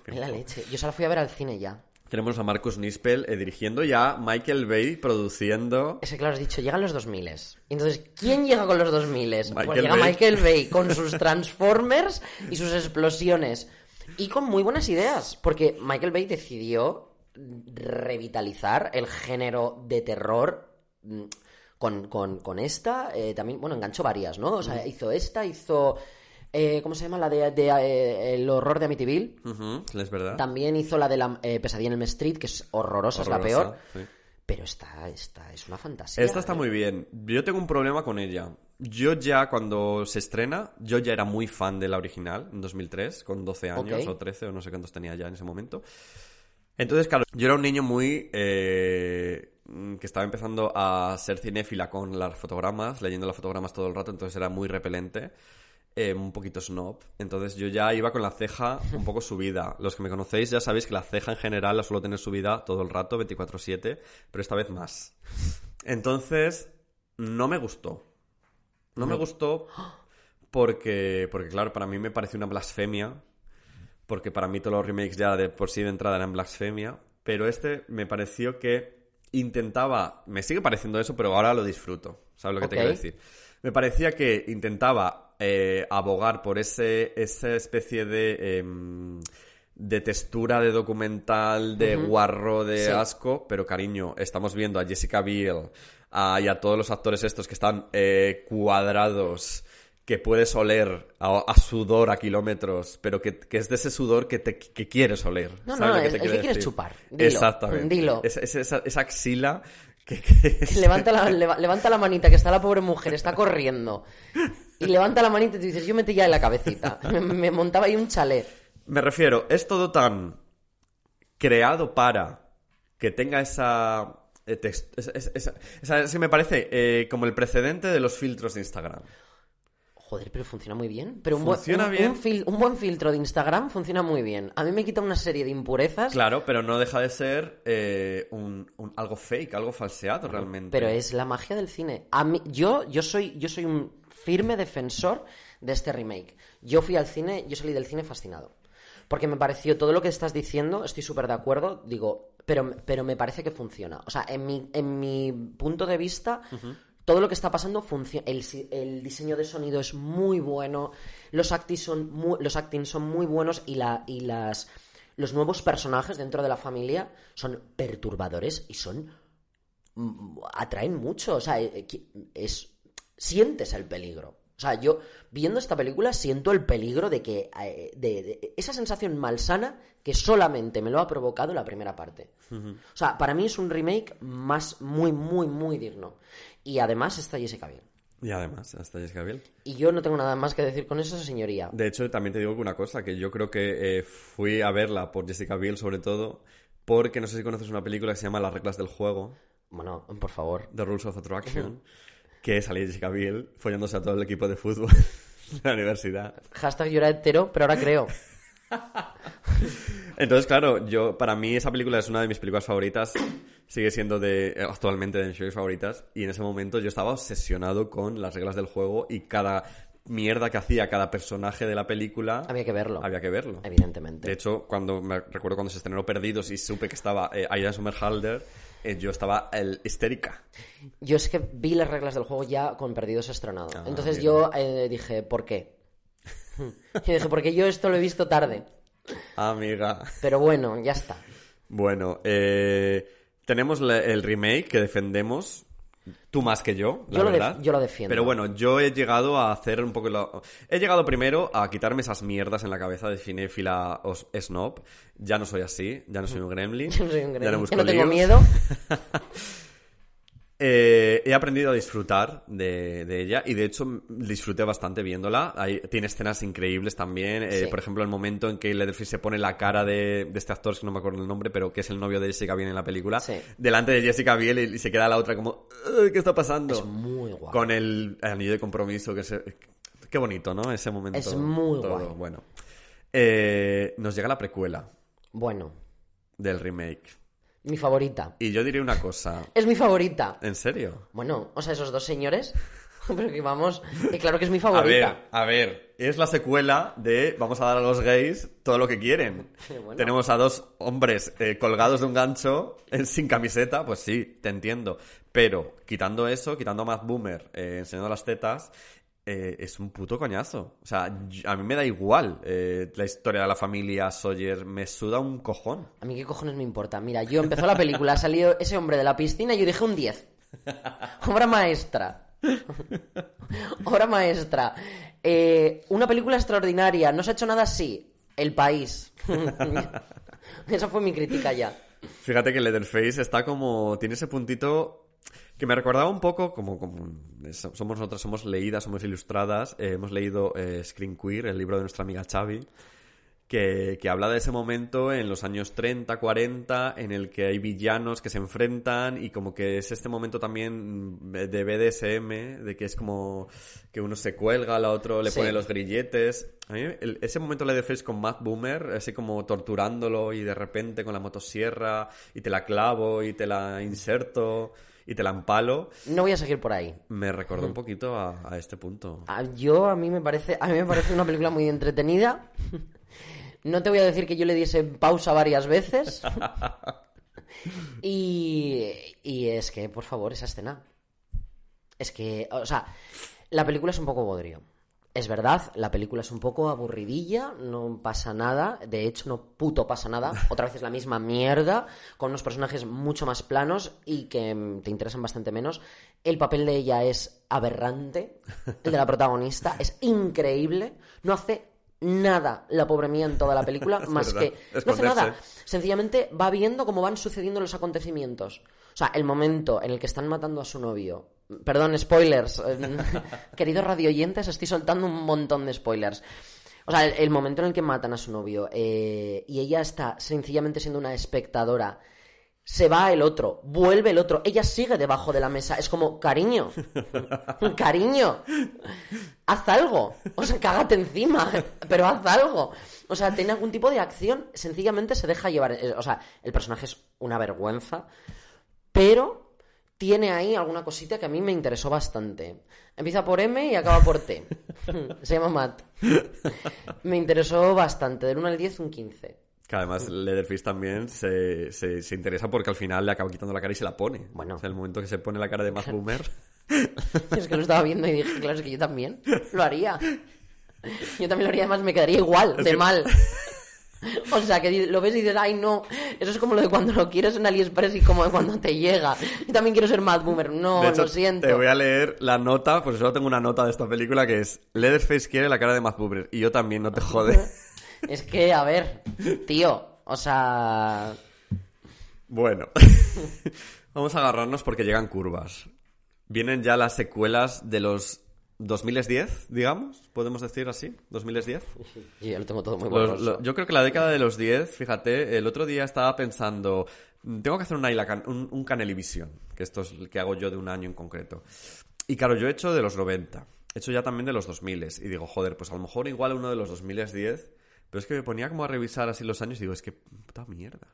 S3: En la leche. Yo se la fui a ver al cine ya.
S5: Tenemos a Marcus Nispel eh, dirigiendo ya, Michael Bay produciendo.
S3: Ese, claro, has dicho, llegan los 2000 Entonces, ¿quién llega con los 2000 Pues
S5: Michael
S3: llega
S5: Bay.
S3: Michael Bay (laughs) con sus Transformers y sus explosiones. Y con muy buenas ideas. Porque Michael Bay decidió revitalizar el género de terror mm, con, con- con esta. eh, también, bueno, enganchó varias, ¿no? O sea, hizo esta, hizo. eh, ¿Cómo se llama? La de, de, eh, El horror de Amityville.
S5: Es verdad.
S3: También hizo la de la eh, pesadilla en el Street, que es horrorosa, es la peor.
S5: sí.
S3: Pero esta, esta es una fantasía.
S5: Esta está muy bien. Yo tengo un problema con ella. Yo ya cuando se estrena, yo ya era muy fan de la original, en 2003, con 12 años o 13 o no sé cuántos tenía ya en ese momento. Entonces, claro, yo era un niño muy... eh, que estaba empezando a ser cinéfila con los fotogramas, leyendo los fotogramas todo el rato, entonces era muy repelente, eh, un poquito snob. Entonces yo ya iba con la ceja un poco subida. Los que me conocéis ya sabéis que la ceja en general la suelo tener subida todo el rato, 24/7, pero esta vez más. Entonces, no me gustó. No me gustó porque, porque, claro, para mí me pareció una blasfemia. Porque para mí todos los remakes ya de por sí de entrada eran blasfemia. Pero este me pareció que intentaba. Me sigue pareciendo eso, pero ahora lo disfruto. ¿Sabes lo que te quiero decir? Me parecía que intentaba eh, abogar por ese, esa especie de. em, de textura de documental, de guarro, de
S3: Sí.
S5: asco, pero cariño, estamos viendo a Jessica Biel a- y a todos los actores estos que están eh, cuadrados, que puedes oler a, a sudor a kilómetros, pero que, que es de ese sudor que, te, que quieres oler.
S3: No,
S5: ¿sabes
S3: no,
S5: lo que
S3: es-
S5: te
S3: el que
S5: quiero
S3: quieres chupar. Dilo,
S5: Exactamente.
S3: dilo.
S5: Esa, esa- esa- esa axila que... (laughs) que-
S3: levanta, la, leva- levanta la manita, que está la pobre mujer, está corriendo. Y levanta la manita y tú dices, yo metí ya en la cabecita. (laughs) Me, me montaba ahí un chalet.
S5: Me refiero, es todo tan creado para que tenga esa... eh, text- esa- esa- esa- me parece eh, como el precedente de los filtros de Instagram.
S3: Joder, pero funciona muy bien. Pero un,
S5: Funciona
S3: un-
S5: bien.
S3: un fil- un buen filtro de Instagram funciona muy bien. A mí me quita una serie de impurezas,
S5: Claro, pero no deja de ser eh, un, un- algo fake, algo falseado realmente.
S3: pero es la magia del cine. A mí, yo, yo, soy, yo soy un firme defensor de este remake. Yo fui al cine, yo salí del cine fascinado. Porque me pareció todo lo que estás diciendo, estoy súper de acuerdo, digo, pero, pero me parece que funciona. O sea, en mi, en mi punto de vista, todo lo que está pasando funciona. El, diseño de sonido es muy bueno, los acting son muy, los son muy buenos y, la, y las, los nuevos personajes dentro de la familia son perturbadores y son mm, atraen mucho. O sea, eh, qui- es, sientes el peligro. O sea, yo viendo esta película siento el peligro de que. eh, de, de- esa sensación malsana que solamente me lo ha provocado la primera parte. O sea, para mí es un remake más muy, muy, muy digno. Y además está Jessica Biel.
S5: Y además, hasta Jessica Biel.
S3: Y yo no tengo nada más que decir con eso, señoría.
S5: De hecho, también te digo una cosa, que yo creo que eh, fui a verla por Jessica Biel sobre todo, porque no sé si conoces una película que se llama Las reglas del juego,
S3: Bueno, por favor.
S5: The Rules of Attraction, que salía Jessica Biel follándose a todo el equipo de fútbol (laughs) de la universidad.
S3: Hashtag yo era hetero, pero ahora creo. (laughs)
S5: Entonces, claro, yo para mí esa película es una de mis películas favoritas, sigue siendo de actualmente de mis películas favoritas, y en ese momento yo estaba obsesionado con las reglas del juego y cada mierda que hacía cada personaje de la película
S3: Había que verlo.
S5: había que verlo.
S3: Evidentemente.
S5: De hecho, cuando me recuerdo cuando se estrenó Perdidos y supe que estaba eh, Aida Somerhalder, eh, yo estaba el, histérica.
S3: Yo es que vi las reglas del juego ya con Perdidos estrenado.
S5: Ah,
S3: Entonces yo eh, dije, ¿por qué? (laughs) y dije, porque yo esto lo he visto tarde.
S5: Amiga.
S3: Pero bueno, ya está.
S5: Bueno, eh, tenemos el remake que defendemos. Tú más que yo, la
S3: Yo lo
S5: verdad.
S3: yo lo defiendo.
S5: Pero bueno, yo he llegado a hacer un poco... lo- He llegado primero a quitarme esas mierdas en la cabeza de cinéfila o snob. Ya no soy así, ya no soy un gremlin. (laughs)
S3: Yo no soy un
S5: ya no, busco
S3: Yo no tengo
S5: líos.
S3: miedo. (laughs)
S5: Eh, he aprendido a disfrutar de, de ella y de hecho disfruté bastante viéndola. Hay- tiene escenas increíbles también. Eh,
S3: Sí.
S5: Por ejemplo, el momento en que Leatherface se pone la cara de, de este actor, que no me acuerdo el nombre, pero que es el novio de Jessica Biel en la película,
S3: Sí.
S5: delante de Jessica Biel y, y se queda la otra como, "Ugh, ¿qué está pasando?
S3: Es muy guapo.
S5: Con el, anillo de compromiso, que se... Qué bonito, ¿no? Ese momento.
S3: Es muy
S5: todo.
S3: guay.
S5: Bueno. Eh, nos llega la precuela
S3: Bueno,
S5: del remake.
S3: Mi favorita.
S5: Y yo diré una cosa.
S3: Es mi favorita.
S5: ¿En serio?
S3: Bueno, o sea, esos dos señores. (laughs) Pero que vamos, que claro que es mi
S5: A
S3: favorita.
S5: ver, a ver, es la secuela de vamos a dar a los gays todo lo que quieren. (laughs)
S3: Bueno.
S5: Tenemos a dos hombres eh, colgados de un gancho eh, sin camiseta, pues sí, te entiendo. Pero quitando eso, quitando a Matt Boomer eh, enseñando las tetas, eh, es un puto coñazo. O sea, a mí me da igual eh, la historia de la familia Sawyer, me suda un cojón.
S3: A mí qué cojones me importa. Mira, yo empezó la película, ha salido ese hombre de la piscina y yo dije un 10. (laughs) Obra maestra. (laughs) Obra maestra. Eh, una película extraordinaria. No se ha hecho nada así. El país. (laughs) Esa fue mi crítica ya.
S5: Fíjate que Leatherface está como. Tiene ese puntito que me recordaba un poco como. como so- somos nosotras, somos leídas, somos ilustradas. eh, hemos leído eh, Screen Queer, el libro de nuestra amiga Xavi. Que, que habla de ese momento en los años 30, 40, en el que hay villanos que se enfrentan y como que es este momento también de BDSM, de que es como que uno se cuelga, al otro le
S3: Sí.
S5: pone los grilletes. A mí el- ese momento le Face con Matt Boomer, así como torturándolo y de repente con la motosierra y te la clavo y te la inserto y te la empalo,
S3: No voy a seguir por ahí.
S5: me recordó un poquito a, a este punto.
S3: Ah, Yo a mí me parece, a mí me parece una película muy entretenida. (laughs) No te voy a decir que yo le diese pausa varias veces. (laughs) Y, y es que, por favor, esa escena. Es que, o sea, la película es un poco bodrio. Es verdad, la película es un poco aburridilla, no pasa nada, de hecho no puto pasa nada, (laughs) otra vez es la misma mierda, con unos personajes mucho más planos y que mm, te interesan bastante menos. El papel de ella es aberrante, el de la protagonista es increíble, no hace nada la pobre mía en toda la película, (laughs) más
S5: verdad,
S3: que... No hace nada, sencillamente va viendo cómo van sucediendo los acontecimientos. O sea, el momento en el que están matando a su novio. Perdón, spoilers. (laughs) Queridos radioyentes, estoy soltando un montón de spoilers. O sea, el, el momento en el que matan a su novio eh, y ella está sencillamente siendo una espectadora. Se va el otro, vuelve el otro, ella sigue debajo de la mesa. Es como, cariño, (laughs) cariño, haz algo. O sea, cágate encima, pero haz algo. O sea, tiene algún tipo de acción, sencillamente se deja llevar. Eh, O sea, el personaje es una vergüenza, pero tiene ahí alguna cosita que a mí me interesó bastante. Empieza por M y acaba por T. (laughs) Se llama Matt. Me interesó bastante, del 1 al 10 un 15.
S5: Que además Leatherface también se, se, se interesa porque al final le acaba quitando la cara y se la pone.
S3: Bueno.
S5: O sea, el momento que se pone la cara de Matt Boomer. (laughs)
S3: Es que lo estaba viendo y dije, claro, es que yo también lo haría. (laughs) Yo también lo haría, además me quedaría igual, de
S5: que-
S3: mal. (laughs) O sea, que lo ves y dices, ay, no, eso es como lo de cuando lo quieres en AliExpress y como de cuando te llega. Yo también quiero ser Mad Boomer. No,
S5: De hecho,
S3: lo siento.
S5: Te voy a leer la nota, pues solo tengo una nota de esta película que es Leatherface quiere la cara de Matt Boomer. Y yo también, no te jode. (laughs)
S3: Es que, a ver, tío, o sea...
S5: Bueno, (laughs) vamos a agarrarnos porque llegan curvas. Vienen ya las secuelas de los 2010, digamos, podemos decir así, 2010.
S3: Yo (laughs) ya lo tengo todo muy
S5: Los- lo- yo creo que la década de los 10, fíjate, el otro día estaba pensando, mm, tengo que hacer una, un, un Canelivisión, que esto es el que hago yo de un año en concreto. Y claro, yo he hecho de los 90, he hecho ya también de los 2000 y digo, joder, pues a lo mejor igual uno de los 2010, pero es que me ponía como a revisar así los años y digo, es que puta mierda.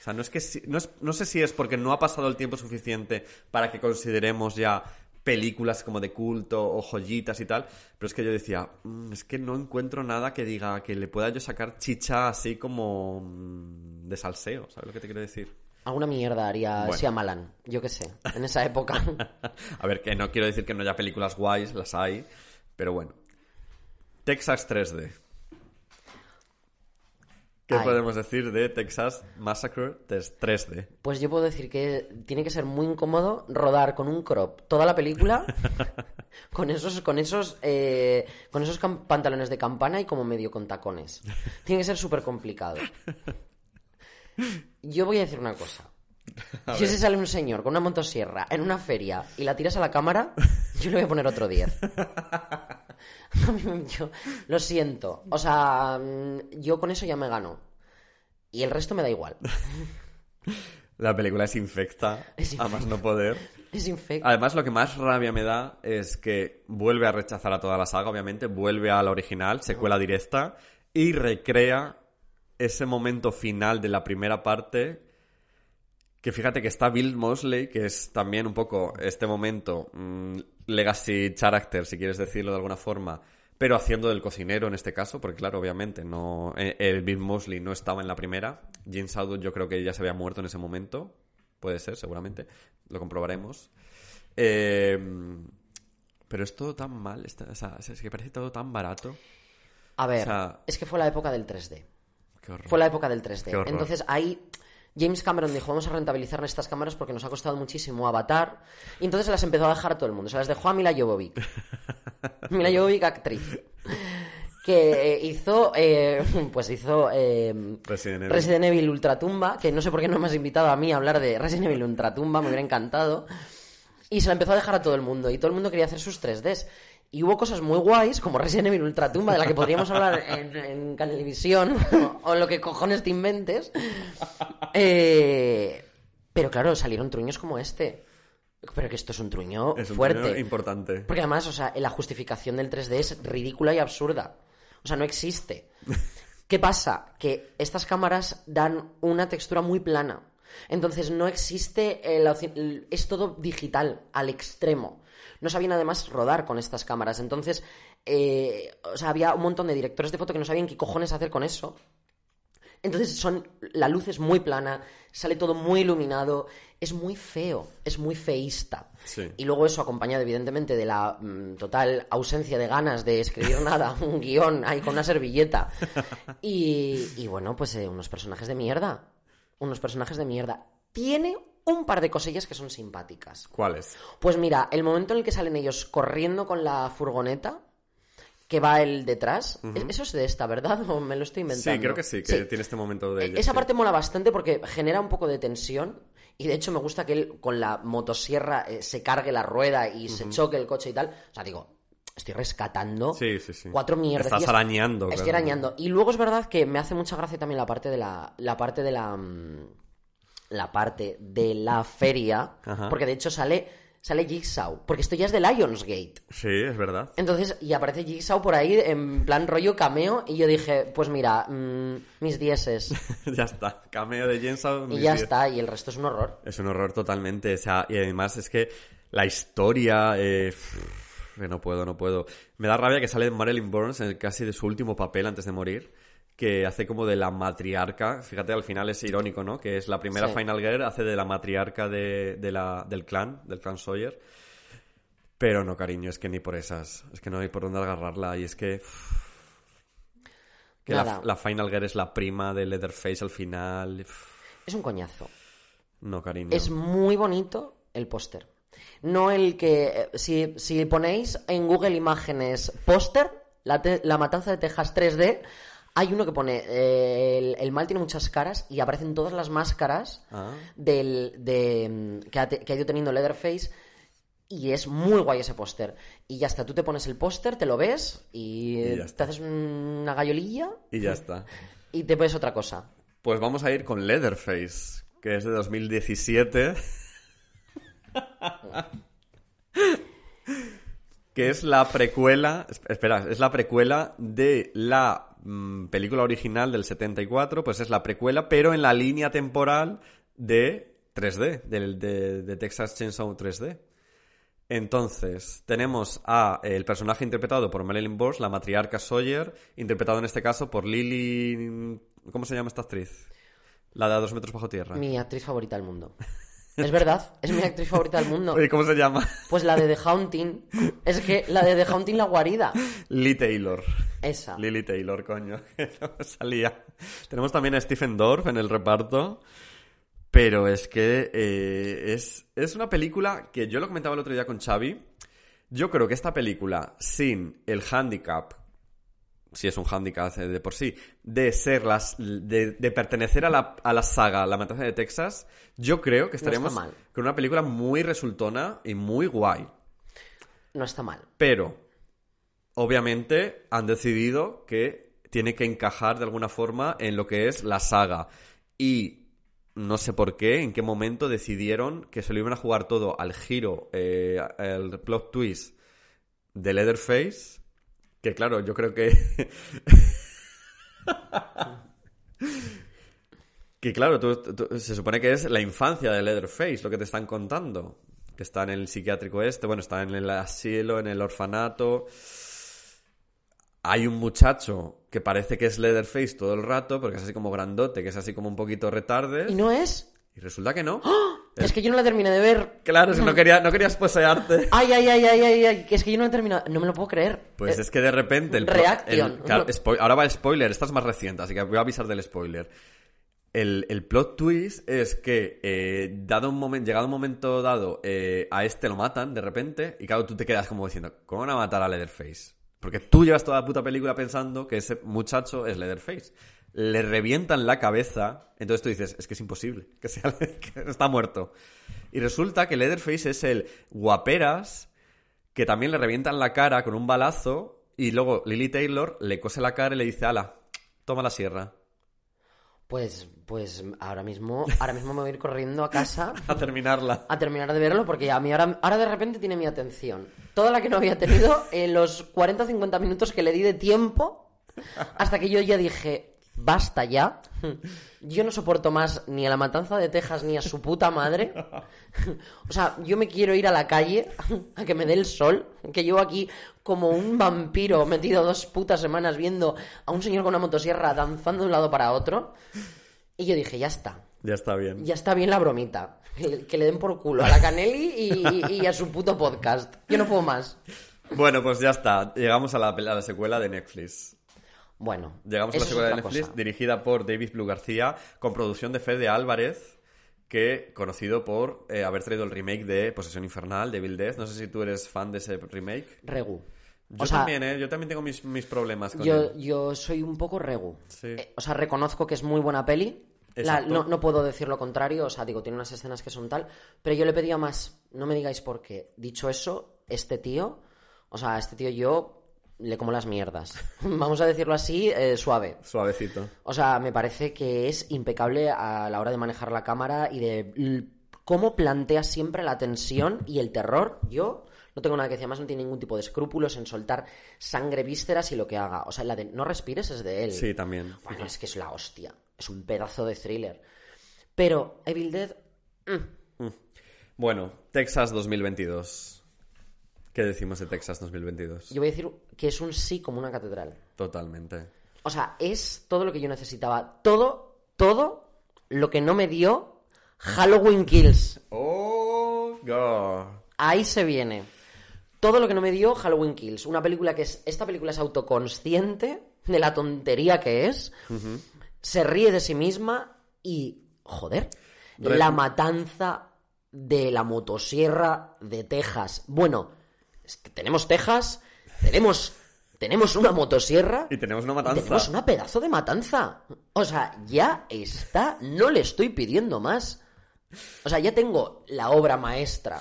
S5: O sea, no es que si- no, es- no sé si es porque no ha pasado el tiempo suficiente para que consideremos ya películas como de culto o joyitas y tal, pero es que yo decía, "Mm, es que no encuentro nada que diga que le pueda yo sacar chicha así como mm, de salseo, ¿sabes lo que te quiero decir?
S3: Alguna mierda haría
S5: Bueno.
S3: Shyamalan, yo qué sé, en esa época. (laughs)
S5: A ver, que no quiero decir que no haya películas guays, las hay, pero bueno. Texas 3D. ¿Qué
S3: Ay.
S5: podemos decir de Texas Massacre 3D?
S3: Pues yo puedo decir que tiene que ser muy incómodo rodar con un crop toda la película (laughs) con esos, con esos, eh, con esos pantalones de campana y como medio con tacones. Tiene que ser súper complicado. Yo voy a decir una cosa. Si se sale un señor con una motosierra en una feria y la tiras a la cámara, yo le voy a poner otro 10. (laughs) (laughs) Yo lo siento. O sea, mm, yo con eso ya me gano. Y el resto me da igual. (laughs)
S5: La película es infecta,
S3: Es
S5: a más no poder. (laughs)
S3: Es infecto.
S5: Además, lo que más rabia me da es que vuelve a rechazar a toda la saga, obviamente, vuelve a la original, secuela directa, y recrea ese momento final de la primera parte. Que fíjate que está Bill Mosley, que es también un poco este momento, mm, legacy character, si quieres decirlo de alguna forma, pero haciendo del cocinero en este caso, porque claro, obviamente, no eh, el Bill Mosley no estaba en la primera. Gene Saudon yo creo que ya se había muerto en ese momento. Puede ser, seguramente. Lo comprobaremos. Eh, pero es todo tan mal. está- o sea, es que parece todo tan barato.
S3: A ver,
S5: o sea-
S3: es que fue la época del 3D.
S5: Qué horror.
S3: Fue la época del 3D.
S5: Qué horror.
S3: Entonces ahí James Cameron dijo, vamos a rentabilizar estas cámaras porque nos ha costado muchísimo Avatar. Y entonces se las empezó a dejar a todo el mundo. Se las dejó a Mila Jovovich. (laughs) Mila Jovovich, actriz. Que eh, hizo, eh, (laughs) pues hizo eh,
S5: Resident Evil.
S3: Resident Evil Ultratumba, que no sé por qué no me has invitado a mí a hablar de Resident Evil Ultratumba, me hubiera encantado. Y se la empezó a dejar a todo el mundo. Y todo el mundo quería hacer sus 3Ds. Y hubo cosas muy guays, como Resident Evil Ultratumba, de la que podríamos hablar en, en Canelevisión, (laughs) o lo que cojones te inventes. Eh, pero claro, salieron truños como este. Pero que esto es un truño
S5: Es un
S3: fuerte.
S5: truño importante.
S3: Porque además, o sea, la justificación del 3D es ridícula y absurda. O sea, no existe. (laughs) ¿Qué pasa? Que estas cámaras dan una textura muy plana. Entonces no existe el, el- es todo digital al extremo. No sabían además rodar con estas cámaras. Entonces, eh, o sea, había un montón de directores de foto que no sabían qué cojones hacer con eso. Entonces son la luz es muy plana, sale todo muy iluminado, es muy feo, es muy feísta.
S5: Sí.
S3: Y luego eso acompañado evidentemente de la mm, total ausencia de ganas de escribir (laughs) nada, un guion ahí con una servilleta. (laughs) Y, y bueno, pues eh, unos personajes de mierda, unos personajes de mierda. Tiene un par de cosillas que son simpáticas.
S5: ¿Cuáles?
S3: Pues mira, el momento en el que salen ellos corriendo con la furgoneta, que va el detrás, e- eso es de esta, ¿verdad? (laughs) ¿O me lo estoy inventando?
S5: Sí, creo que sí, que tiene este momento de... Ellos,
S3: Esa
S5: sí.
S3: parte mola bastante porque genera un poco de tensión. Y de hecho me gusta que él con la motosierra eh, se cargue la rueda y se choque el coche y tal. O sea, digo, estoy rescatando
S5: Sí, sí, sí.
S3: cuatro mierdas.
S5: Estás arañando,
S3: Estoy
S5: claro.
S3: arañando. Y luego es verdad que me hace mucha gracia también la parte de la. La parte de la. mm, La parte de la feria.
S5: Ajá.
S3: Porque de hecho sale. Sale Jigsaw. Porque esto ya es de Lionsgate.
S5: Sí, es verdad.
S3: Entonces, y aparece Jigsaw por ahí en plan rollo cameo. Y yo dije, pues mira, mm, mis dieces. (laughs)
S5: ya está. Cameo de Jensen.
S3: Y ya está, y el resto es un horror.
S5: Es un horror totalmente. O sea, y además es que la historia. eh, no puedo, no puedo. Me da rabia que sale Marilyn Burns en el casi de su último papel antes de morir. Que hace como de la matriarca. Fíjate, al final es irónico, ¿no? Que es la primera
S3: Sí.
S5: Final Girl, hace de la matriarca de, de la, del clan, del clan Sawyer. Pero no, cariño, es que ni por esas. Es que no hay por dónde agarrarla. Y es que. Que la, Final Girl es la prima de Leatherface al final.
S3: Es un coñazo.
S5: No, cariño.
S3: Es muy bonito el póster. No el que. eh, Si, si ponéis en Google Imágenes póster, la, la matanza de Texas 3D, hay uno que pone. eh, el, el mal tiene muchas caras y aparecen todas las máscaras
S5: Ah.
S3: del, de, mm, que, ha, te- que ha ido teniendo Leatherface. Y es muy guay ese póster. Y ya está, tú te pones el póster, te lo ves y,
S5: Y
S3: te haces una gallolilla
S5: Y ya está. (laughs)
S3: y te ves otra cosa.
S5: Pues vamos a ir con Leatherface, que es de 2017. (laughs) que es la precuela. esp- Espera, es la precuela de la mm, película original del 74. Pues es la precuela, pero en la línea temporal de 3D, del- de, de Texas Chainsaw 3D. Entonces, tenemos a eh, el personaje interpretado por Marilyn Bosch, la matriarca Sawyer, interpretado en este caso por Lily... ¿Cómo se llama esta actriz? La de a dos metros bajo tierra.
S3: Mi actriz favorita del mundo. (laughs) Es verdad, es mi actriz favorita del mundo.
S5: Oye, ¿cómo se llama?
S3: Pues la de The Haunting. Es que la de The Haunting, la guarida.
S5: Lee Taylor.
S3: Esa.
S5: Lily Taylor, coño. (laughs) que no salía. Tenemos también a Stephen Dorff en el reparto. Pero es que eh, es, es una película que yo lo comentaba el otro día con Xavi. Yo creo que esta película, sin el handicap, si es un handicap eh, de por sí, de ser las. de, de pertenecer a la, a la saga La Matanza de Texas, yo creo que estaremos
S3: mal.
S5: con una película muy resultona y muy guay.
S3: No está mal.
S5: Pero, obviamente, han decidido que tiene que encajar de alguna forma en lo que es la saga. Y no sé por qué, en qué momento decidieron que se lo iban a jugar todo al giro, eh, el plot twist de Leatherface. Que claro, yo creo que. (laughs) que claro, tú- tú- se supone que es la infancia de Leatherface lo que te están contando. Que está en el psiquiátrico este, bueno, está en el asilo, en el orfanato. Hay un muchacho que parece que es Leatherface todo el rato, porque es así como grandote, que es así como un poquito retarde.
S3: ¿Y no es?
S5: Y resulta que no.
S3: Es que yo no la terminé de ver.
S5: Claro, si no, (laughs) quería, no querías posearte.
S3: Ay, ay, ay, ay, ay, ay. que Es que yo no he terminado. No me lo puedo creer.
S5: Pues
S3: Eh,
S5: es que de repente el...
S3: Reaction.
S5: el- claro, ahora va el spoiler, esta es más reciente, así que voy a avisar del spoiler. El, el plot twist es que, eh, dado un momento, llegado un momento dado, eh, a este lo matan de repente, y claro, tú te quedas como diciendo, ¿cómo van a matar a Leatherface? Porque tú llevas toda la puta película pensando que ese muchacho es Leatherface. Le revientan la cabeza, entonces tú dices, es que es imposible, (laughs) que, sea, que está muerto. Y resulta que Leatherface es el guaperas que también le revientan la cara con un balazo y luego Lily Taylor le cose la cara y le dice, ala, toma la sierra.
S3: Pues, pues ahora mismo, ahora mismo me voy a ir corriendo a casa (laughs)
S5: A terminarla.
S3: a terminar de verlo porque a mí ahora, ahora de repente tiene mi atención. Toda la que no había tenido en los 40 o 50 minutos que le di de tiempo hasta que yo ya dije, basta ya. (laughs) Yo no soporto más ni a la matanza de Texas ni a su puta madre. (laughs) O sea, yo me quiero ir a la calle (laughs) a que me dé el sol, que llevo aquí como un vampiro metido dos putas semanas viendo a un señor con una motosierra danzando de un lado para otro. Y yo dije, ya está.
S5: Ya está bien.
S3: Ya está bien la bromita. Que le, den por culo a la Canelli y, y a su puto podcast. Yo no puedo más.
S5: Bueno, pues ya está. Llegamos a la, a la secuela de Netflix.
S3: Bueno,
S5: Llegamos a la secuela de Netflix,
S3: cosa.
S5: dirigida por David Blue García, con producción de Fede Álvarez, que conocido por eh, haber traído el remake de Posesión Infernal, Devil Death. No sé si tú eres fan de ese remake.
S3: Regu.
S5: Yo
S3: O sea,
S5: también, ¿eh? Yo también tengo mis, mis problemas con
S3: Yo,
S5: él.
S3: yo soy un poco regu.
S5: Sí.
S3: Eh, o sea, reconozco que es muy buena peli. La- no, no puedo decir lo contrario, o sea, digo, tiene unas escenas que son tal, pero yo le pedía más, no me digáis por qué. Dicho eso, este tío, o sea, este tío yo le como las mierdas. (laughs) Vamos a decirlo así, eh, suave.
S5: Suavecito.
S3: O sea, me parece que es impecable a la hora de manejar la cámara y de cómo plantea siempre la tensión y el terror. Yo no tengo nada que decir, además no tiene ningún tipo de escrúpulos en soltar sangre, vísceras y lo que haga. O sea, la de no respires es de él.
S5: Sí, también.
S3: Bueno, es que es la hostia. Es un pedazo de thriller. Pero Evil Dead... mm,
S5: Bueno, Texas 2022. ¿Qué decimos de Texas 2022?
S3: yo voy a decir que es un sí como una catedral.
S5: Totalmente.
S3: O sea, es todo lo que yo necesitaba. Todo, todo lo que no me dio Halloween Kills.
S5: Oh, God.
S3: Ahí se viene. Todo lo que no me dio Halloween Kills. Una película que es. Esta película es autoconsciente. de la tontería que es, se ríe de sí misma y, joder,
S5: Re-
S3: la matanza de la motosierra de Texas. Bueno, tenemos Texas, tenemos, tenemos una motosierra
S5: Y tenemos una matanza.
S3: tenemos una pedazo de matanza. O sea, ya está, no le estoy pidiendo más. O sea, ya tengo la obra maestra.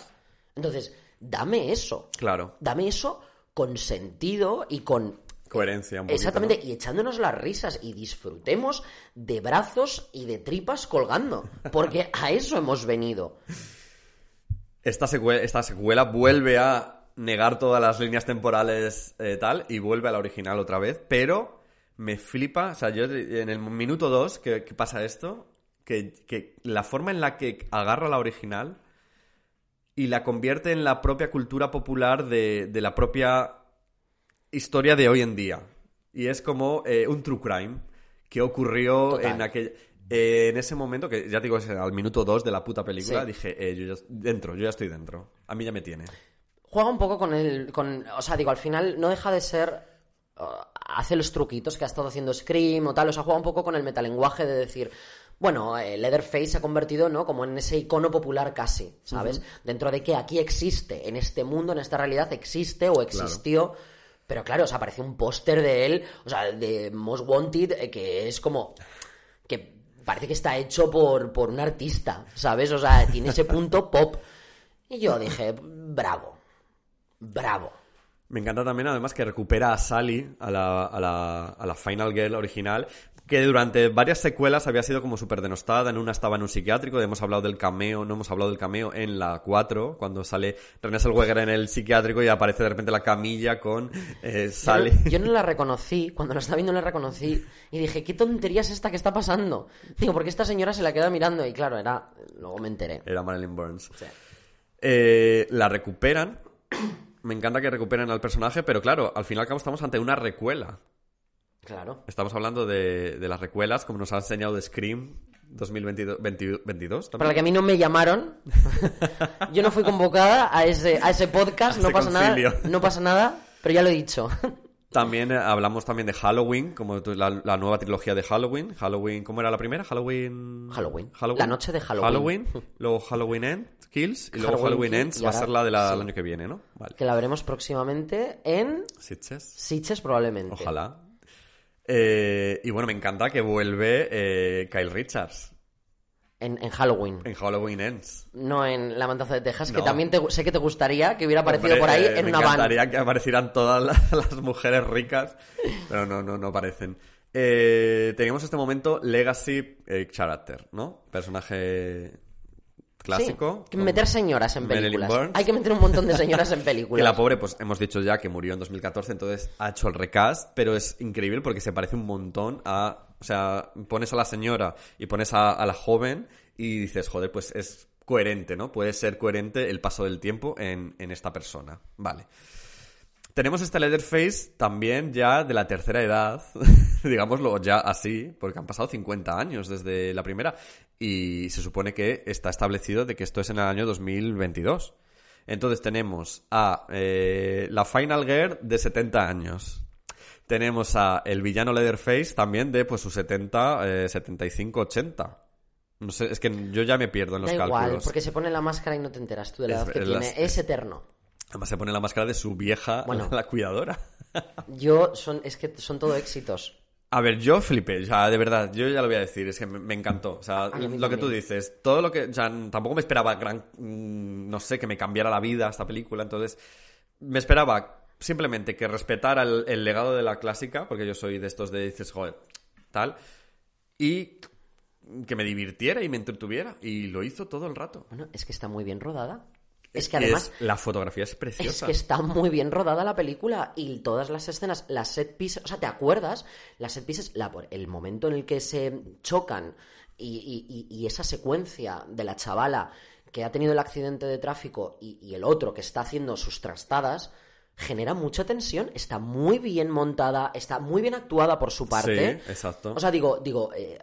S3: Entonces, dame eso.
S5: Claro,
S3: Dame eso con sentido y con...
S5: coherencia un poquito,
S3: Exactamente,
S5: ¿no?
S3: y echándonos las risas y disfrutemos de brazos y de tripas colgando. Porque a eso hemos venido.
S5: Esta secuela, esta secuela vuelve a negar todas las líneas temporales eh, tal y vuelve a la original otra vez, pero me flipa, o sea, yo en el minuto 2 que, que pasa esto, que, que la forma en la que agarra la original y la convierte en la propia cultura popular de, de la propia historia de hoy en día. Y es como eh, un true crime que ocurrió
S3: Total.
S5: en aquel... eh, en ese momento, que ya te digo, es al minuto 2 de la puta película,
S3: Sí.
S5: dije, eh, yo ya, dentro, yo ya estoy dentro. A mí ya me tiene.
S3: Juega un poco con el... Con, o sea, digo, al final no deja de ser... uh, hace los truquitos que ha estado haciendo Scream o tal. O sea, juega un poco con el metalenguaje de decir... Bueno, eh, Leatherface se ha convertido, ¿no? Como en ese icono popular casi, ¿sabes? Dentro de que aquí existe, en este mundo, en esta realidad, existe o existió. Pero claro, o sea, aparece un póster de él, o sea, de Most Wanted, eh, que es como... que parece que está hecho por, por un artista, ¿sabes? O sea, tiene ese punto pop. Y yo dije, bravo, bravo.
S5: Me encanta también, además, que recupera a Sally, a la, a la, a la Final Girl original, que durante varias secuelas había sido como súper denostada. En una estaba en un psiquiátrico, hemos hablado del cameo, no hemos hablado del cameo en la 4, cuando sale René Zellweger en el psiquiátrico y aparece de repente la camilla con eh, Sally.
S3: Yo, no- yo no la reconocí, cuando la estaba viendo no la reconocí. Y dije, ¿qué tontería es esta que está pasando? Digo, porque esta señora se la queda mirando. Y claro, era. Luego me enteré.
S5: Era Marilyn Burns. Eh, la recuperan. Me encanta que recuperen al personaje, pero claro, al fin y al cabo estamos ante una recuela.
S3: Claro.
S5: Estamos hablando de, de las recuelas, como nos ha enseñado de Scream 2022. 22, 22
S3: Para la que a mí no me llamaron, (laughs) yo no fui convocada a ese, a ese podcast,
S5: A
S3: no
S5: ese
S3: pasa
S5: concilio.
S3: nada. No pasa nada, pero ya lo he dicho. (laughs)
S5: También eh, hablamos también de Halloween, como la, la nueva trilogía de Halloween. Halloween, ¿cómo era la primera? Halloween.
S3: Halloween. La noche de Halloween.
S5: Halloween, (laughs) luego Halloween End, Kills, y luego
S3: Halloween
S5: Halloween Ends va a ser la del
S3: sí.
S5: año que viene, ¿no? Vale.
S3: que la veremos próximamente en
S5: Sitges.
S3: Sitges probablemente.
S5: Ojalá. Eh, y bueno, me encanta que vuelve eh, Kyle Richards
S3: En, en Halloween.
S5: en Halloween Ends.
S3: No en La Matanza de Texas, que también te- sé que te gustaría que hubiera aparecido
S5: Hombre,
S3: por ahí
S5: eh,
S3: en
S5: me
S3: una van.
S5: encantaría que aparecieran todas las, (laughs) las mujeres ricas, pero no, no, no aparecen. Eh, teníamos este momento Legacy eh, Character, ¿no? Personaje clásico.
S3: Sí, que meter señoras en películas. Hay que meter un montón de señoras en (laughs)
S5: Que
S3: películas.
S5: la pobre, pues hemos dicho ya que murió en 2014, entonces ha hecho el recast, pero es increíble porque se parece un montón a. O sea, pones a la señora y pones a, a la joven y dices, joder, pues es coherente, ¿no? Puede ser coherente el paso del tiempo en, en esta persona. Vale. Tenemos este Leatherface también ya de la tercera edad, (laughs) digámoslo ya así, porque han pasado 50 años desde la primera y se supone que está establecido de que esto es en el año 2022. Entonces tenemos a eh, la Final Girl de 70 años. Tenemos a el villano Leatherface también de pues sus 70, eh, 75, 80. No sé, es que yo ya me pierdo en los
S3: Da
S5: cálculos.
S3: igual, porque se pone la máscara y no te enteras tú de la edad que tiene. Es eterno.
S5: Además se pone la máscara de su vieja, (laughs)
S3: Bueno.
S5: la cuidadora.
S3: Yo, son, es que son todo éxitos.
S5: A ver, yo flipé, o sea, de verdad, yo ya lo voy a decir, es que me, me encantó. O sea, lo que tú dices, todo lo que. O sea, tampoco me esperaba gran. mm, No sé, que me cambiara la vida esta película, entonces. Me esperaba simplemente que respetara el, el legado de la clásica, porque yo soy de estos de dices, joder, tal. Y que me divirtiera y me entretuviera. Y lo hizo todo el rato.
S3: Bueno, es que está muy bien rodada. Es que además...
S5: la fotografía es
S3: Es
S5: preciosa.
S3: que está muy bien rodada la película y todas las escenas, las set pieces, o sea, ¿te acuerdas? Las set pieces, la, el momento en el que se chocan y, y- y- y esa secuencia de la chavala que ha tenido el accidente de tráfico y, y el otro que está haciendo sus trastadas, genera mucha tensión, está muy bien montada, está muy bien actuada por su parte.
S5: Sí, exacto.
S3: O sea, digo, digo, eh,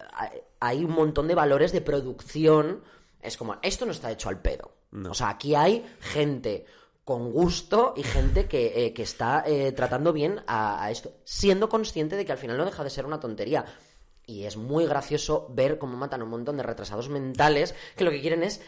S3: hay un montón de valores de producción. Es como, esto no está hecho al pedo.
S5: No.
S3: O sea, aquí hay gente con gusto y gente que, eh, que está eh, tratando bien a, a esto, siendo consciente de que al final no deja de ser una tontería. Y es muy gracioso ver cómo matan a un montón de retrasados mentales que lo que quieren es...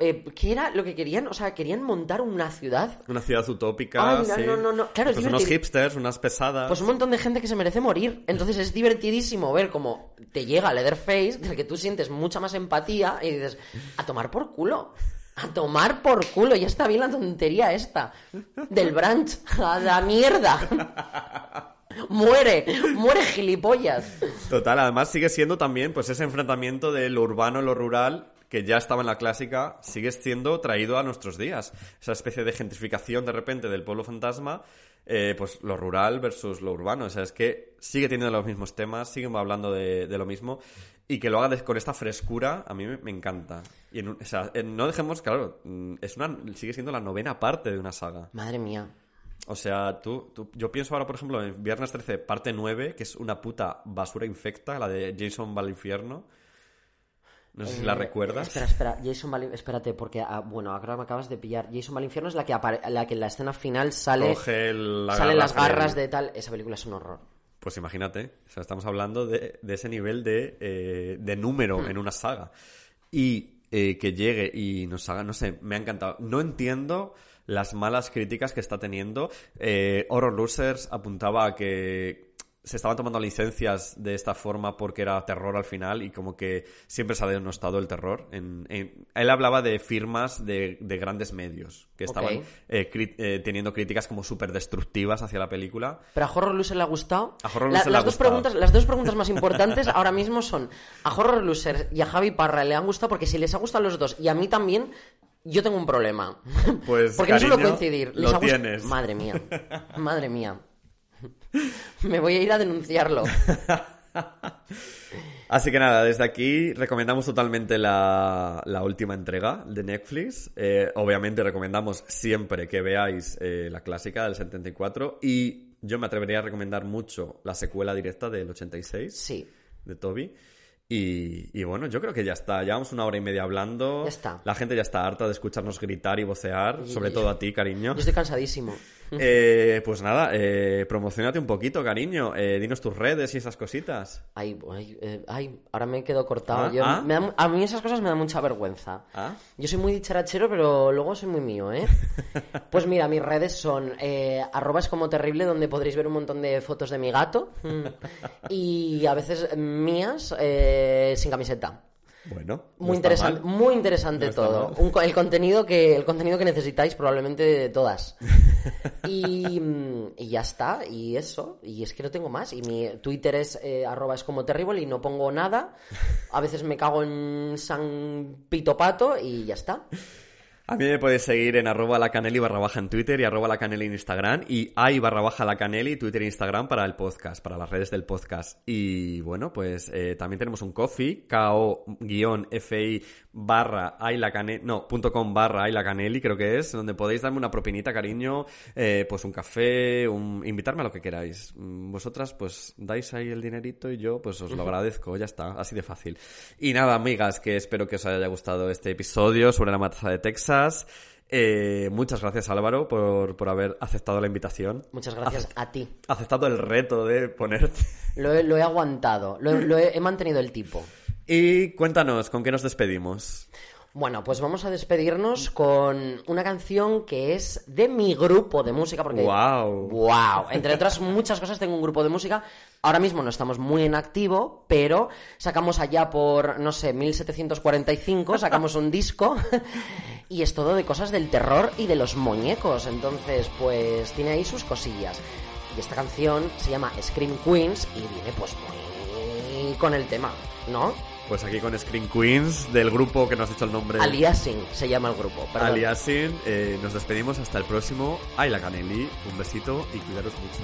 S3: eh, ¿Qué era lo que querían? O sea, querían montar una ciudad
S5: Una ciudad utópica,
S3: Ay, no,
S5: sí.
S3: no, no, no. Claro, es
S5: Pues unos hipsters, unas pesadas.
S3: Pues un montón de gente que se merece morir. Entonces es divertidísimo ver cómo te llega Leatherface, del que tú sientes mucha más empatía y dices, a tomar por culo. A tomar por culo. Ya está bien la tontería esta. Del branch. A la mierda. Muere. Muere gilipollas.
S5: Total, además sigue siendo también pues ese enfrentamiento de lo urbano y lo rural que ya estaba en la clásica, sigue siendo traído a nuestros días. Esa especie de gentrificación de repente del pueblo fantasma, eh, pues lo rural versus lo urbano. O sea, es que sigue teniendo los mismos temas, sigue hablando de, de lo mismo y que lo haga de- con esta frescura, a mí me, me encanta. Y en o sea, en- no dejemos, claro, mm, es una, sigue siendo la novena parte de una saga.
S3: Madre mía.
S5: O sea, tú, tú- yo pienso ahora, por ejemplo, en Viernes 13, parte 9, que es una puta basura infecta, la de Jason va al infierno. No sé si la
S3: Eh,
S5: recuerdas.
S3: Espera, espera. Jason Val... Espérate, porque, ah, bueno, ahora me acabas de pillar. Jason Val Infierno es la que, apare- la que en la escena final sale...
S5: Coge la
S3: salen las garras
S5: de-
S3: de tal. Esa película es un horror.
S5: Pues imagínate, o sea, estamos hablando de, de ese nivel de, eh, de número
S3: Hmm.
S5: en una saga. Y eh, que llegue y nos haga, no sé, me ha encantado. No entiendo las malas críticas que está teniendo. Eh, Horror Losers apuntaba a que se estaban tomando licencias de esta forma porque era terror al final y como que siempre se ha denostado el terror. En, en- él hablaba de firmas de, de grandes medios que estaban eh, cri- eh, teniendo críticas como súper destructivas hacia la película.
S3: ¿Pero a Horror Loser le ha gustado?
S5: A Horror
S3: La-
S5: Loser le ha
S3: las, dos
S5: gustado.
S3: preguntas, las dos preguntas más importantes (laughs) ahora mismo son: ¿a Horror Loser y a Javi Parra le han gustado? Porque si les ha gustado a los dos y a mí también, yo tengo un problema.
S5: Pues, (laughs)
S3: Porque no suelo
S5: cariño,
S3: coincidir.
S5: lo tienes.
S3: Madre mía. Madre mía. (laughs) Me voy a ir a denunciarlo. (laughs)
S5: Así que nada, desde aquí recomendamos totalmente la, la última entrega de Netflix. Eh, obviamente recomendamos siempre que veáis eh, la clásica del 74 y yo me atrevería a recomendar mucho la secuela directa del 86
S3: Sí.
S5: de Toby. Y, y bueno, yo creo que ya está. Llevamos una hora y media hablando.
S3: Ya está.
S5: La gente ya está harta de escucharnos gritar y vocear,
S3: Y-
S5: sobre todo a ti, cariño.
S3: Yo estoy cansadísimo. (laughs)
S5: Eh, pues nada, eh, promocionate un poquito, cariño. Eh, dinos tus redes y esas cositas.
S3: Ay, ay, eh, ay, ahora me quedo cortado.
S5: Ah,
S3: Yo-
S5: ah.
S3: me da- a mí esas cosas me dan mucha vergüenza.
S5: Ah.
S3: Yo soy muy dicharachero, pero luego soy muy mío, ¿eh? (laughs) Pues mira, mis redes son eh, arroba es como terrible, donde podréis ver un montón de fotos de mi gato. (laughs) Y a veces mías eh, sin camiseta.
S5: Bueno, no
S3: Muy interesante, muy interesante
S5: No
S3: todo. Un el contenido que el contenido que necesitáis probablemente todas. (laughs) Y, y ya está, y eso, y es que no tengo más. Y mi Twitter es eh, arroba es como terrible y no pongo nada. A veces me cago en San Pito Pato y ya está.
S5: A mí me podéis seguir en arroba lacaneli barra baja en Twitter y arroba lacaneli en Instagram y hay barra baja lacaneli Twitter e Instagram para el podcast, para las redes del podcast. Y bueno, pues eh, también tenemos un coffee, ko-fi barra no, punto com barra ailacaneli creo que es, donde podéis darme una propinita, cariño, eh, pues un café, un, invitarme a lo que queráis. Mm, Vosotras pues dais ahí el dinerito y yo pues os lo agradezco, ya está, así de fácil. Y nada, amigas, que espero que os haya gustado este episodio sobre la matanza de Texas. Eh, muchas gracias Álvaro por, por haber aceptado la invitación.
S3: Muchas gracias a ti.
S5: Aceptado el reto de ponerte.
S3: Lo he, lo he aguantado, lo he, he mantenido el tipo.
S5: Y cuéntanos, ¿con qué nos despedimos?
S3: Bueno, pues vamos a despedirnos con una canción que es de mi grupo de música, porque
S5: ¡Wow!
S3: Wow. Entre otras muchas cosas tengo un grupo de música. Ahora mismo no estamos muy en activo, pero sacamos allá por, no sé, 1745, sacamos un disco y es todo de cosas del terror y de los muñecos. Entonces, pues tiene ahí sus cosillas. Y esta canción se llama Scream Queens y viene pues muy con el tema, ¿no?
S5: Pues aquí con Screen Queens, del grupo que nos has dicho el nombre.
S3: Aliasing se llama el grupo. perdón.
S5: Aliasin. Eh, nos despedimos hasta el próximo. Ay, la Caneli. Un besito y cuidaros mucho.